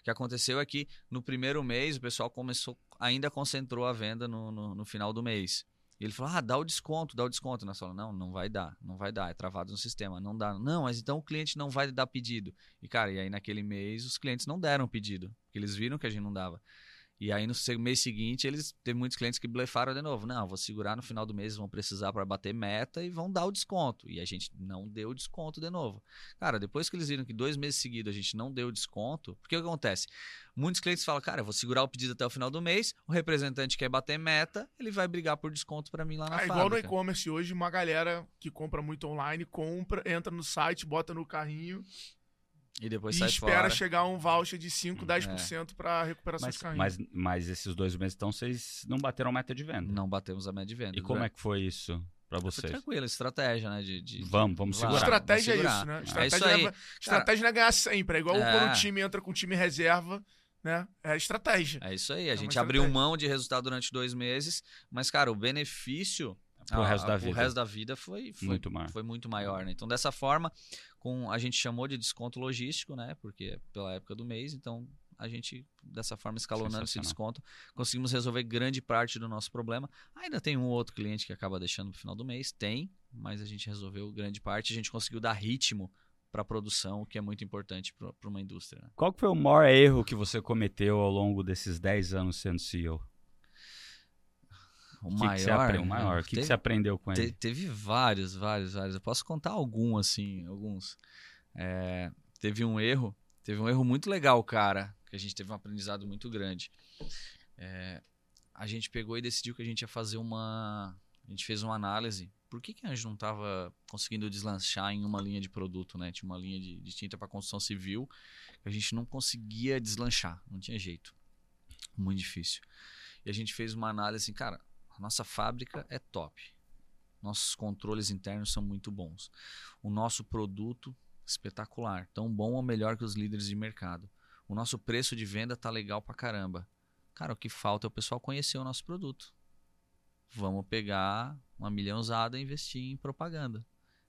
O que aconteceu é que no primeiro mês o pessoal começou, ainda concentrou a venda no, no, no final do mês. Ele falou: ah, dá o desconto, dá o desconto. Nós falamos: não, não vai dar, não vai dar, é travado no sistema, não dá. Não, mas então o cliente não vai dar pedido. E, cara, e aí naquele mês os clientes não deram pedido, porque eles viram que a gente não dava. E aí no mês seguinte, eles teve muitos clientes que blefaram de novo. Não, vou segurar no final do mês, vão precisar para bater meta e vão dar o desconto. E a gente não deu o desconto de novo. Cara, depois que eles viram que dois meses seguidos a gente não deu o desconto, porque o que acontece? Muitos clientes falam, cara, eu vou segurar o pedido até o final do mês, o representante quer bater meta, ele vai brigar por desconto para mim lá na Ah, igual no fábrica. e-commerce hoje, uma galera que compra muito online, compra, entra no site, bota no carrinho E depois e sai espera fora. chegar um voucher de 5, É. 10% para recuperação Mas, de carrinho. mas, mas esses dois meses, então, vocês não bateram meta de venda. Não batemos a média de venda. E como é que foi isso pra Foi vocês? tranquilo, estratégia, né? De, de- Vamos, vamos segurar. Estratégia é vamos isso, segurar. né? É Estratégia, isso aí. não é, estratégia não é ganhar sempre. É igual É. quando o time entra com o time reserva, né? É estratégia. É isso aí. A É gente abriu mão de resultado durante dois meses, mas, cara, o benefício Pro a- resto da vida. pro resto da vida foi, foi, Muito maior. foi muito maior, né? Então, dessa forma, com a gente chamou de desconto logístico, né? Porque é pela época do mês, então a gente, dessa forma, escalonando esse desconto, conseguimos resolver grande parte do nosso problema. Ainda tem um ou outro cliente que acaba deixando pro final do mês, tem, mas a gente resolveu grande parte, a gente conseguiu dar ritmo para a produção, o que é muito importante para uma indústria. né? Qual foi o maior erro que você cometeu ao longo desses 10 anos sendo CEO? O que, que você aprendeu? O maior. O que, que você aprendeu com Te- ele? teve vários, vários, vários. Eu posso contar algum, assim, alguns. É, teve um erro, teve um erro muito legal, cara, que a gente teve um aprendizado muito grande. É, a gente pegou e decidiu que a gente ia fazer uma. A gente fez uma análise. Por que, que a gente não estava conseguindo deslanchar em uma linha de produto, né? Tinha uma linha de, de tinta para construção civil que a gente não conseguia deslanchar, não tinha jeito. Muito difícil. E a gente fez uma análise assim, cara, a nossa fábrica é top. Nossos controles internos são muito bons. O nosso produto espetacular, tão bom ou melhor que os líderes de mercado. O nosso preço de venda tá legal pra caramba. Cara, o que falta é o pessoal conhecer o nosso produto. Vamos pegar uma milhãozada e investir em propaganda.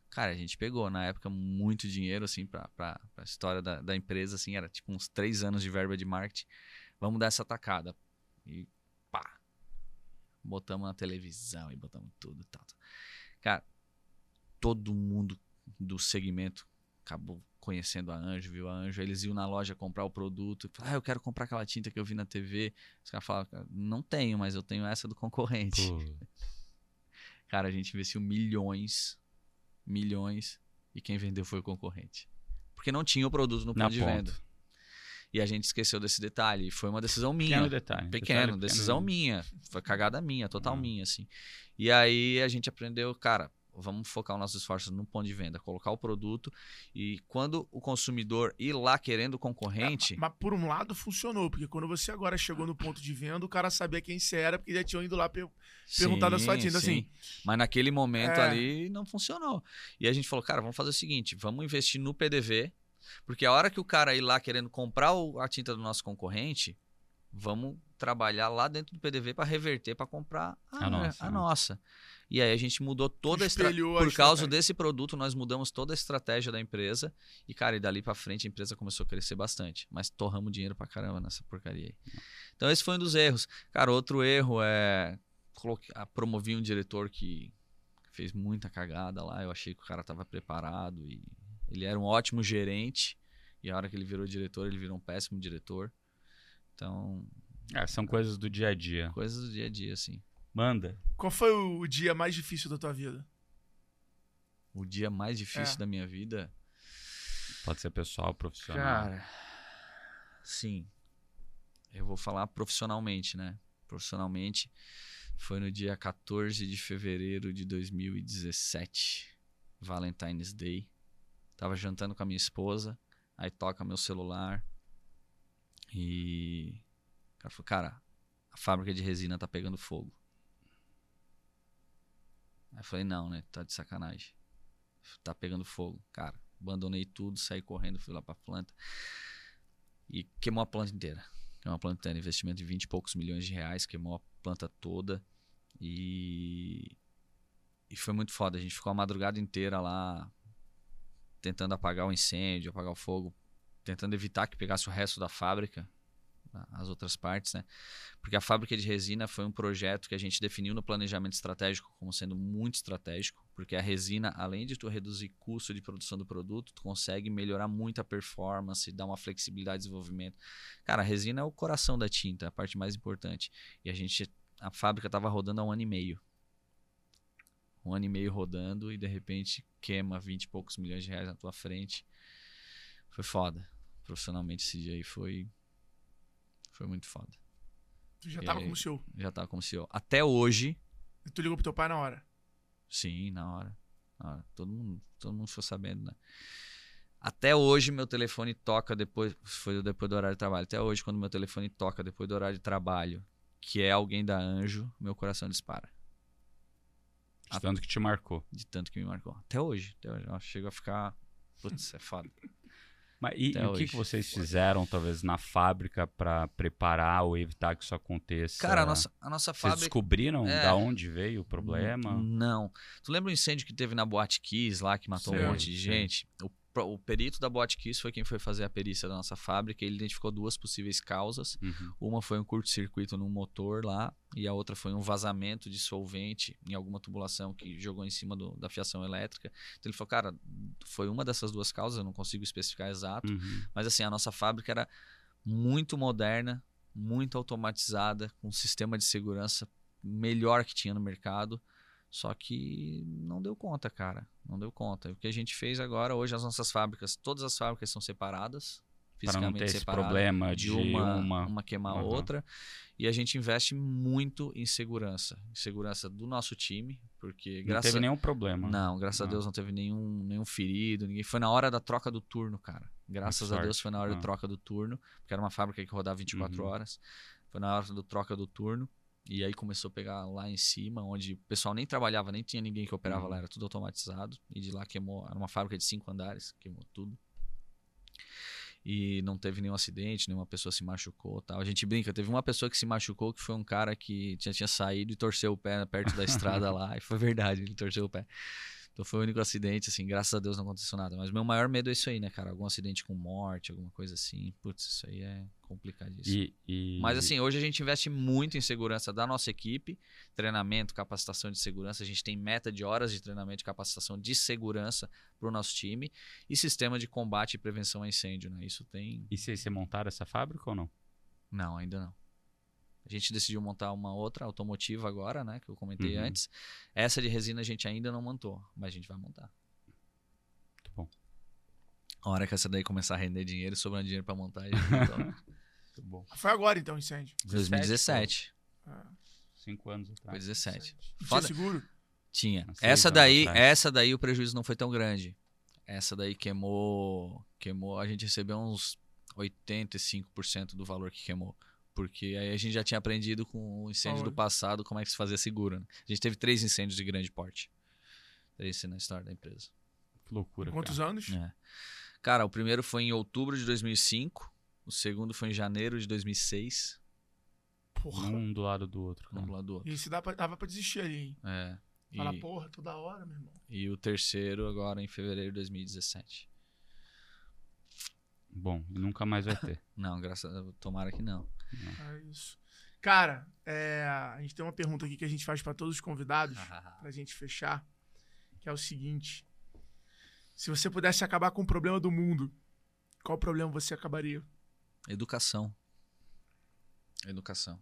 Cara, a gente pegou na época muito dinheiro assim pra, pra, pra história da, da empresa, assim, era tipo uns três anos de verba de marketing. Vamos dar essa tacada. E botamos na televisão e botamos tudo e tal. Cara, todo mundo do segmento acabou conhecendo a Anjo, viu a Anjo, eles iam na loja comprar o produto, falaram, ah, eu quero comprar aquela tinta que eu vi na TV. Os caras falavam, não tenho, mas eu tenho essa do concorrente. Pô, Cara, a gente investiu milhões, milhões, e quem vendeu foi o concorrente. Porque não tinha o produto no Na ponto de ponta. venda. E a gente esqueceu desse detalhe. E foi uma decisão minha. Pequeno detalhe. Pequeno, detalhe decisão pequeno. minha. Foi cagada minha, total Ah. minha, assim. E aí a gente aprendeu, cara, vamos focar os nossos esforços no ponto de venda, colocar o produto e quando o consumidor ir lá querendo o concorrente, Mas por um lado funcionou, porque quando você agora chegou no ponto de venda, o cara sabia quem você era, porque já tinham ido lá per- perguntar da sua tinta, sim. assim. Mas naquele momento É. ali não funcionou. E a gente falou, cara, vamos fazer o seguinte, vamos investir no PDV, porque a hora que o cara ir lá querendo comprar o- a tinta do nosso concorrente, vamos trabalhar lá dentro do PDV para reverter para comprar a, A nossa, a né? nossa. E aí a gente mudou toda a estratégia. Por causa desse produto, nós mudamos toda a estratégia da empresa. E, cara, e dali pra frente a empresa começou a crescer bastante. Mas torramos dinheiro pra caramba nessa porcaria aí. Então esse foi um dos erros. Cara, outro erro é ah, promovi um diretor que fez muita cagada lá. Eu achei que o cara estava preparado e ele era um ótimo gerente. E a hora que ele virou diretor, ele virou um péssimo diretor. Então, É, são coisas do dia a dia. coisas do dia a dia, assim. Manda. Qual foi o dia mais difícil da tua vida? O dia mais difícil É. da minha vida. Pode ser pessoal, profissional. Cara, sim. Eu vou falar profissionalmente, né? Profissionalmente, foi no dia 14 de fevereiro de 2017, Valentine's Day. Tava jantando com a minha esposa, aí toca meu celular e o cara falou: "Cara, a fábrica de resina tá pegando fogo". Aí eu falei: "Não, né? Tá de sacanagem. Tá pegando fogo". Cara, abandonei tudo, saí correndo, fui lá pra planta. E queimou a planta inteira. Queimou a planta inteira. Investimento de 20 e poucos milhões de reais, queimou a planta toda. E. E foi muito foda. A gente ficou a madrugada inteira lá tentando apagar o incêndio, apagar o fogo, tentando evitar que pegasse o resto da fábrica, as outras partes, né? Porque a fábrica de resina foi um projeto que a gente definiu no planejamento estratégico como sendo muito estratégico, porque a resina, além de tu reduzir custo de produção do produto, tu consegue melhorar muito a performance, dar uma flexibilidade de desenvolvimento. Cara, a resina é o coração da tinta, a parte mais importante. E a gente, a fábrica estava rodando há um ano e meio. Um ano e meio rodando e de repente queima 20 e poucos milhões de reais na tua frente. Foi foda. Profissionalmente esse dia aí foi foi muito foda. Tu já tava É. como CEO. Já tava como CEO. Até hoje, E tu ligou pro teu pai na hora. Sim, na hora. Na hora. Todo, mundo, todo mundo ficou sabendo, né? Até hoje, meu telefone toca depois. Foi depois do horário de trabalho. Até hoje, quando meu telefone toca depois do horário de trabalho, que é alguém da Anjo, meu coração dispara. De tanto que te marcou. De tanto que me marcou. Até hoje. Até hoje. Eu chego a ficar. Putz, é foda. Mas e, e o que, que vocês fizeram, talvez, na fábrica pra preparar ou evitar que isso aconteça? Cara, a nossa, a nossa Vocês fábrica. descobriram É. da onde veio o problema? Não. Tu lembra o incêndio que teve na Boate Kiss lá, que matou Sei, um monte de sei. gente? O, o perito da Boate Kiss foi quem foi fazer a perícia da nossa fábrica. Ele identificou duas possíveis causas. Uhum. Uma foi um curto-circuito num motor lá, e a outra foi um vazamento de solvente em alguma tubulação que jogou em cima do- da fiação elétrica. Então ele falou, cara, foi uma dessas duas causas, eu não consigo especificar exato. Uhum. Mas assim, a nossa fábrica era muito moderna, muito automatizada, com um sistema de segurança melhor que tinha no mercado. Só que não deu conta, cara. Não deu conta. O que a gente fez agora, hoje as nossas fábricas, todas as fábricas são separadas. Para não Fisicamente ter esse problema de de uma, uma. uma queimar a Uhum. outra. E a gente investe muito em segurança. Em segurança do nosso time, porque Não graças teve nenhum problema. não, graças a Não. Deus não teve nenhum, nenhum ferido, ninguém. Foi na hora da troca do turno, cara. Graças a Deus foi na hora Ah. da troca do turno, porque era uma fábrica que rodava 24 Uhum. horas. Foi na hora da troca do turno. E aí começou a pegar lá em cima, onde o pessoal nem trabalhava, nem tinha ninguém que operava Uhum. lá, era tudo automatizado. E de lá queimou, era uma fábrica de cinco andares, queimou tudo. E não teve nenhum acidente, nenhuma pessoa se machucou tal. A gente brinca, teve uma pessoa que se machucou, que foi um cara que tinha, tinha saído e torceu o pé perto da estrada lá. E foi verdade, ele torceu o pé. Então foi o único acidente, assim, graças a Deus não aconteceu nada. Mas meu maior medo é isso aí, né, cara? Algum acidente com morte, alguma coisa assim. Putz, isso aí é complicadíssimo. E, e- Mas assim, hoje a gente investe muito em segurança da nossa equipe, treinamento, capacitação de segurança. A gente tem meta de horas de treinamento e capacitação de segurança para o nosso time e sistema de combate e prevenção a incêndio, né? Isso tem. E vocês montaram essa fábrica ou não? Não, ainda não. A gente decidiu montar uma outra automotiva agora, né? Que eu comentei Uhum. antes. Essa de resina a gente ainda não montou, mas a gente vai montar. Muito bom. A hora que essa daí começar a render dinheiro, sobrando dinheiro para montar, a gente montou. Muito bom. Foi agora, então, o incêndio. 2017. Ah, Cinco anos atrás. Foi 17. E tinha seguro? Tinha. Essa daí, atrás. essa daí o prejuízo não foi tão grande. Essa daí queimou, queimou, a gente recebeu uns 85% do valor que queimou. Porque aí a gente já tinha aprendido com o incêndio Olha. do passado como é que se fazia seguro. né? A gente teve três incêndios de grande porte. Três na história da empresa. Que loucura. Quantos cara. anos? É. Cara, o primeiro foi em outubro de 2005. O segundo foi em janeiro de 2006. Porra. Um do lado do outro. Um cara. do lado do outro. E se dá pra, dava pra desistir ali, hein? É. E, Fala, porra, toda hora, meu irmão. e o terceiro agora em fevereiro de 2017. Bom, e nunca mais vai ter. Não, graças a Deus, tomara que não. É isso. Cara, é, a gente tem uma pergunta aqui que a gente faz pra todos os convidados, pra gente fechar, que é o seguinte: se você pudesse acabar com o problema do mundo, qual problema você acabaria? Educação. Educação.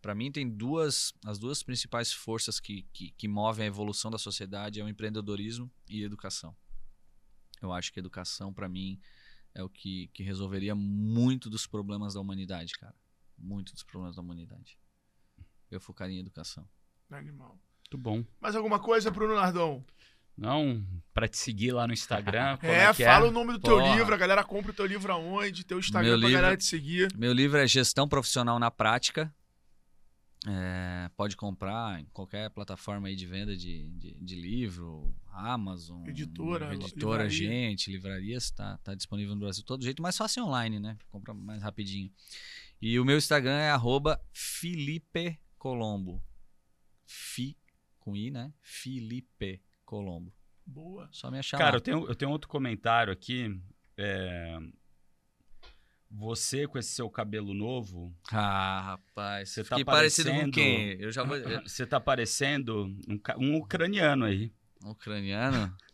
Para mim tem duas, as duas principais forças que, que, que movem a evolução da sociedade é o empreendedorismo e a educação. Eu acho que a educação para mim é o que, que resolveria muito dos problemas da humanidade, cara. Muito dos problemas da humanidade. Eu focaria em educação. Animal. Muito bom. Mais alguma coisa, Bruno Nardon? Não, pra te seguir lá no Instagram. como É, que fala o nome do teu livro, a galera compra o teu livro aonde, teu Instagram Meu pra livro- galera te seguir. Meu livro é Gestão Profissional na Prática. É, pode comprar em qualquer plataforma aí de venda de, de, de livro, Amazon, Editora, editora, livraria. gente, livrarias, tá, tá disponível no Brasil todo jeito, mais fácil online, né? Compra mais rapidinho. E o meu Instagram é arroba Felipe Colombo. Fi com I, né? Felipe Colombo. Boa. Só me achar Cara, lá. eu tenho, eu tenho outro comentário aqui. é, Você com esse seu cabelo novo, Ah, rapaz. Você tá tá parecido com parecendo- quem? Eu já vou. você tá parecendo um, um ucraniano aí. Ucraniano?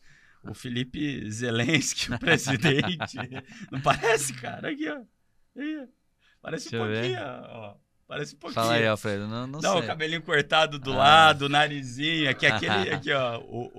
O Felipe Zelensky, o presidente. Não parece, cara? Aqui, ó. Parece um Deixa ver. pouquinho, ó. Parece um pouquinho. Fala aí, Alfredo. Não, não, Não, sei. o cabelinho cortado do Ah. lado, o narizinho. Aqui, aquele, aqui, ó. O,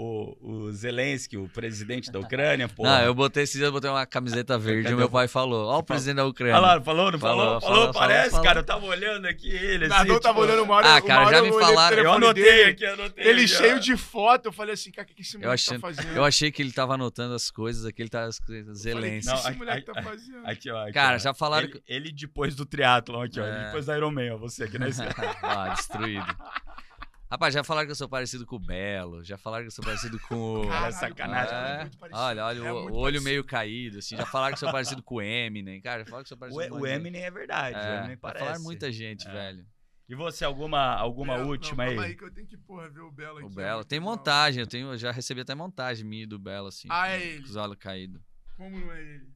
o, o Zelensky, o presidente da Ucrânia, pô. Não, eu botei esses dias, eu botei uma camiseta verde Cadê e meu o- pai falou: Ó, o presidente da Ucrânia. Olha lá, falou, não falou? Falou, Falou, falou, parece, falou, cara. Eu tava olhando aqui ele. assim, tava tipo, olhando uma hora. Ah, cara, hora já eu me falaram- Eu anotei dele, aqui, anotei. Ele ó. cheio de foto, eu falei assim, cara, o que que esse Eu moleque achei, tá fazendo? eu achei que ele tava anotando as coisas aqui, ele tava Falei, o que Zelensky. Não, esse moleque tá fazendo? Aqui, ó. Cara, já falaram ele, ele depois do triatlon aqui, ó. É. Depois da Iron Man, ó. Você aqui na esquerda. ah, destruído. Rapaz, já falaram que eu sou parecido com o Belo, já falaram que eu sou parecido com o. Cara, sacanagem. É, muito parecido. olha, olha, É o, muito o olho parecido. meio caído, assim. Já falaram que eu sou parecido com o Eminem. Cara, já falaram que eu sou parecido O, com o. Eminem é verdade. o É, Eminem já parece. falaram muita gente, É. velho. E você, alguma, alguma Belo, última não, aí? Calma aí que eu tenho que, porra, ver o Belo aqui. O Belo. Tem montagem, eu, tenho, eu já recebi até montagem minha do Belo, assim. Ah, com- é ele. Com os olhos caídos. Como não é ele?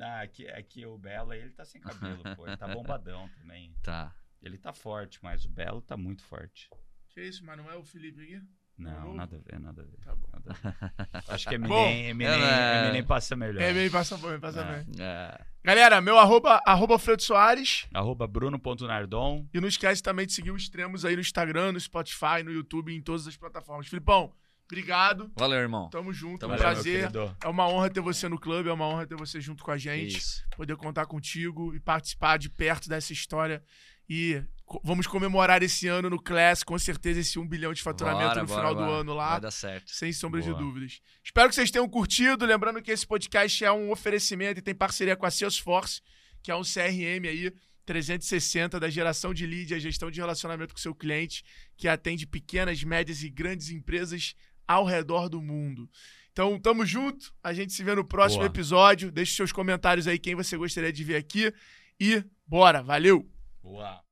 Ah, aqui, aqui o Belo, ele tá sem cabelo, pô. Ele tá bombadão também. Tá. Ele tá forte, mas o Belo tá muito forte. Que isso, mas não é o Felipe aqui? Não, Novo? nada a ver, nada a ver. Tá bom. nada a ver. Acho que Bom, Eminem, Eminem, é- Eminem passa melhor. É, bem, passa bem, passa É. bem. É. Galera, meu arroba, arroba Alfredo Soares. Arroba bruno.nardon. E não esquece também de seguir o Extremos aí no Instagram, no Spotify, no YouTube, em todas as plataformas. Filipão, obrigado. Valeu, irmão. Tamo junto, Tamo um prazer. É uma honra ter você no clube, é uma honra ter você junto com a gente. Isso. Poder contar contigo e participar de perto dessa história. E vamos comemorar esse ano no Class, com certeza, esse 1 bilhão de faturamento Bora, no bora, final do bora. ano lá. Vai dar certo. Sem sombra de Boa. dúvidas. Espero que vocês tenham curtido. Lembrando que esse podcast é um oferecimento e tem parceria com a Salesforce, que é um CRM aí 360 da geração de lead e a gestão de relacionamento com seu cliente, que atende pequenas, médias e grandes empresas ao redor do mundo. Então, tamo junto. A gente se vê no próximo Boa. episódio. Deixe seus comentários aí quem você gostaria de ver aqui. E bora, valeu! Boa.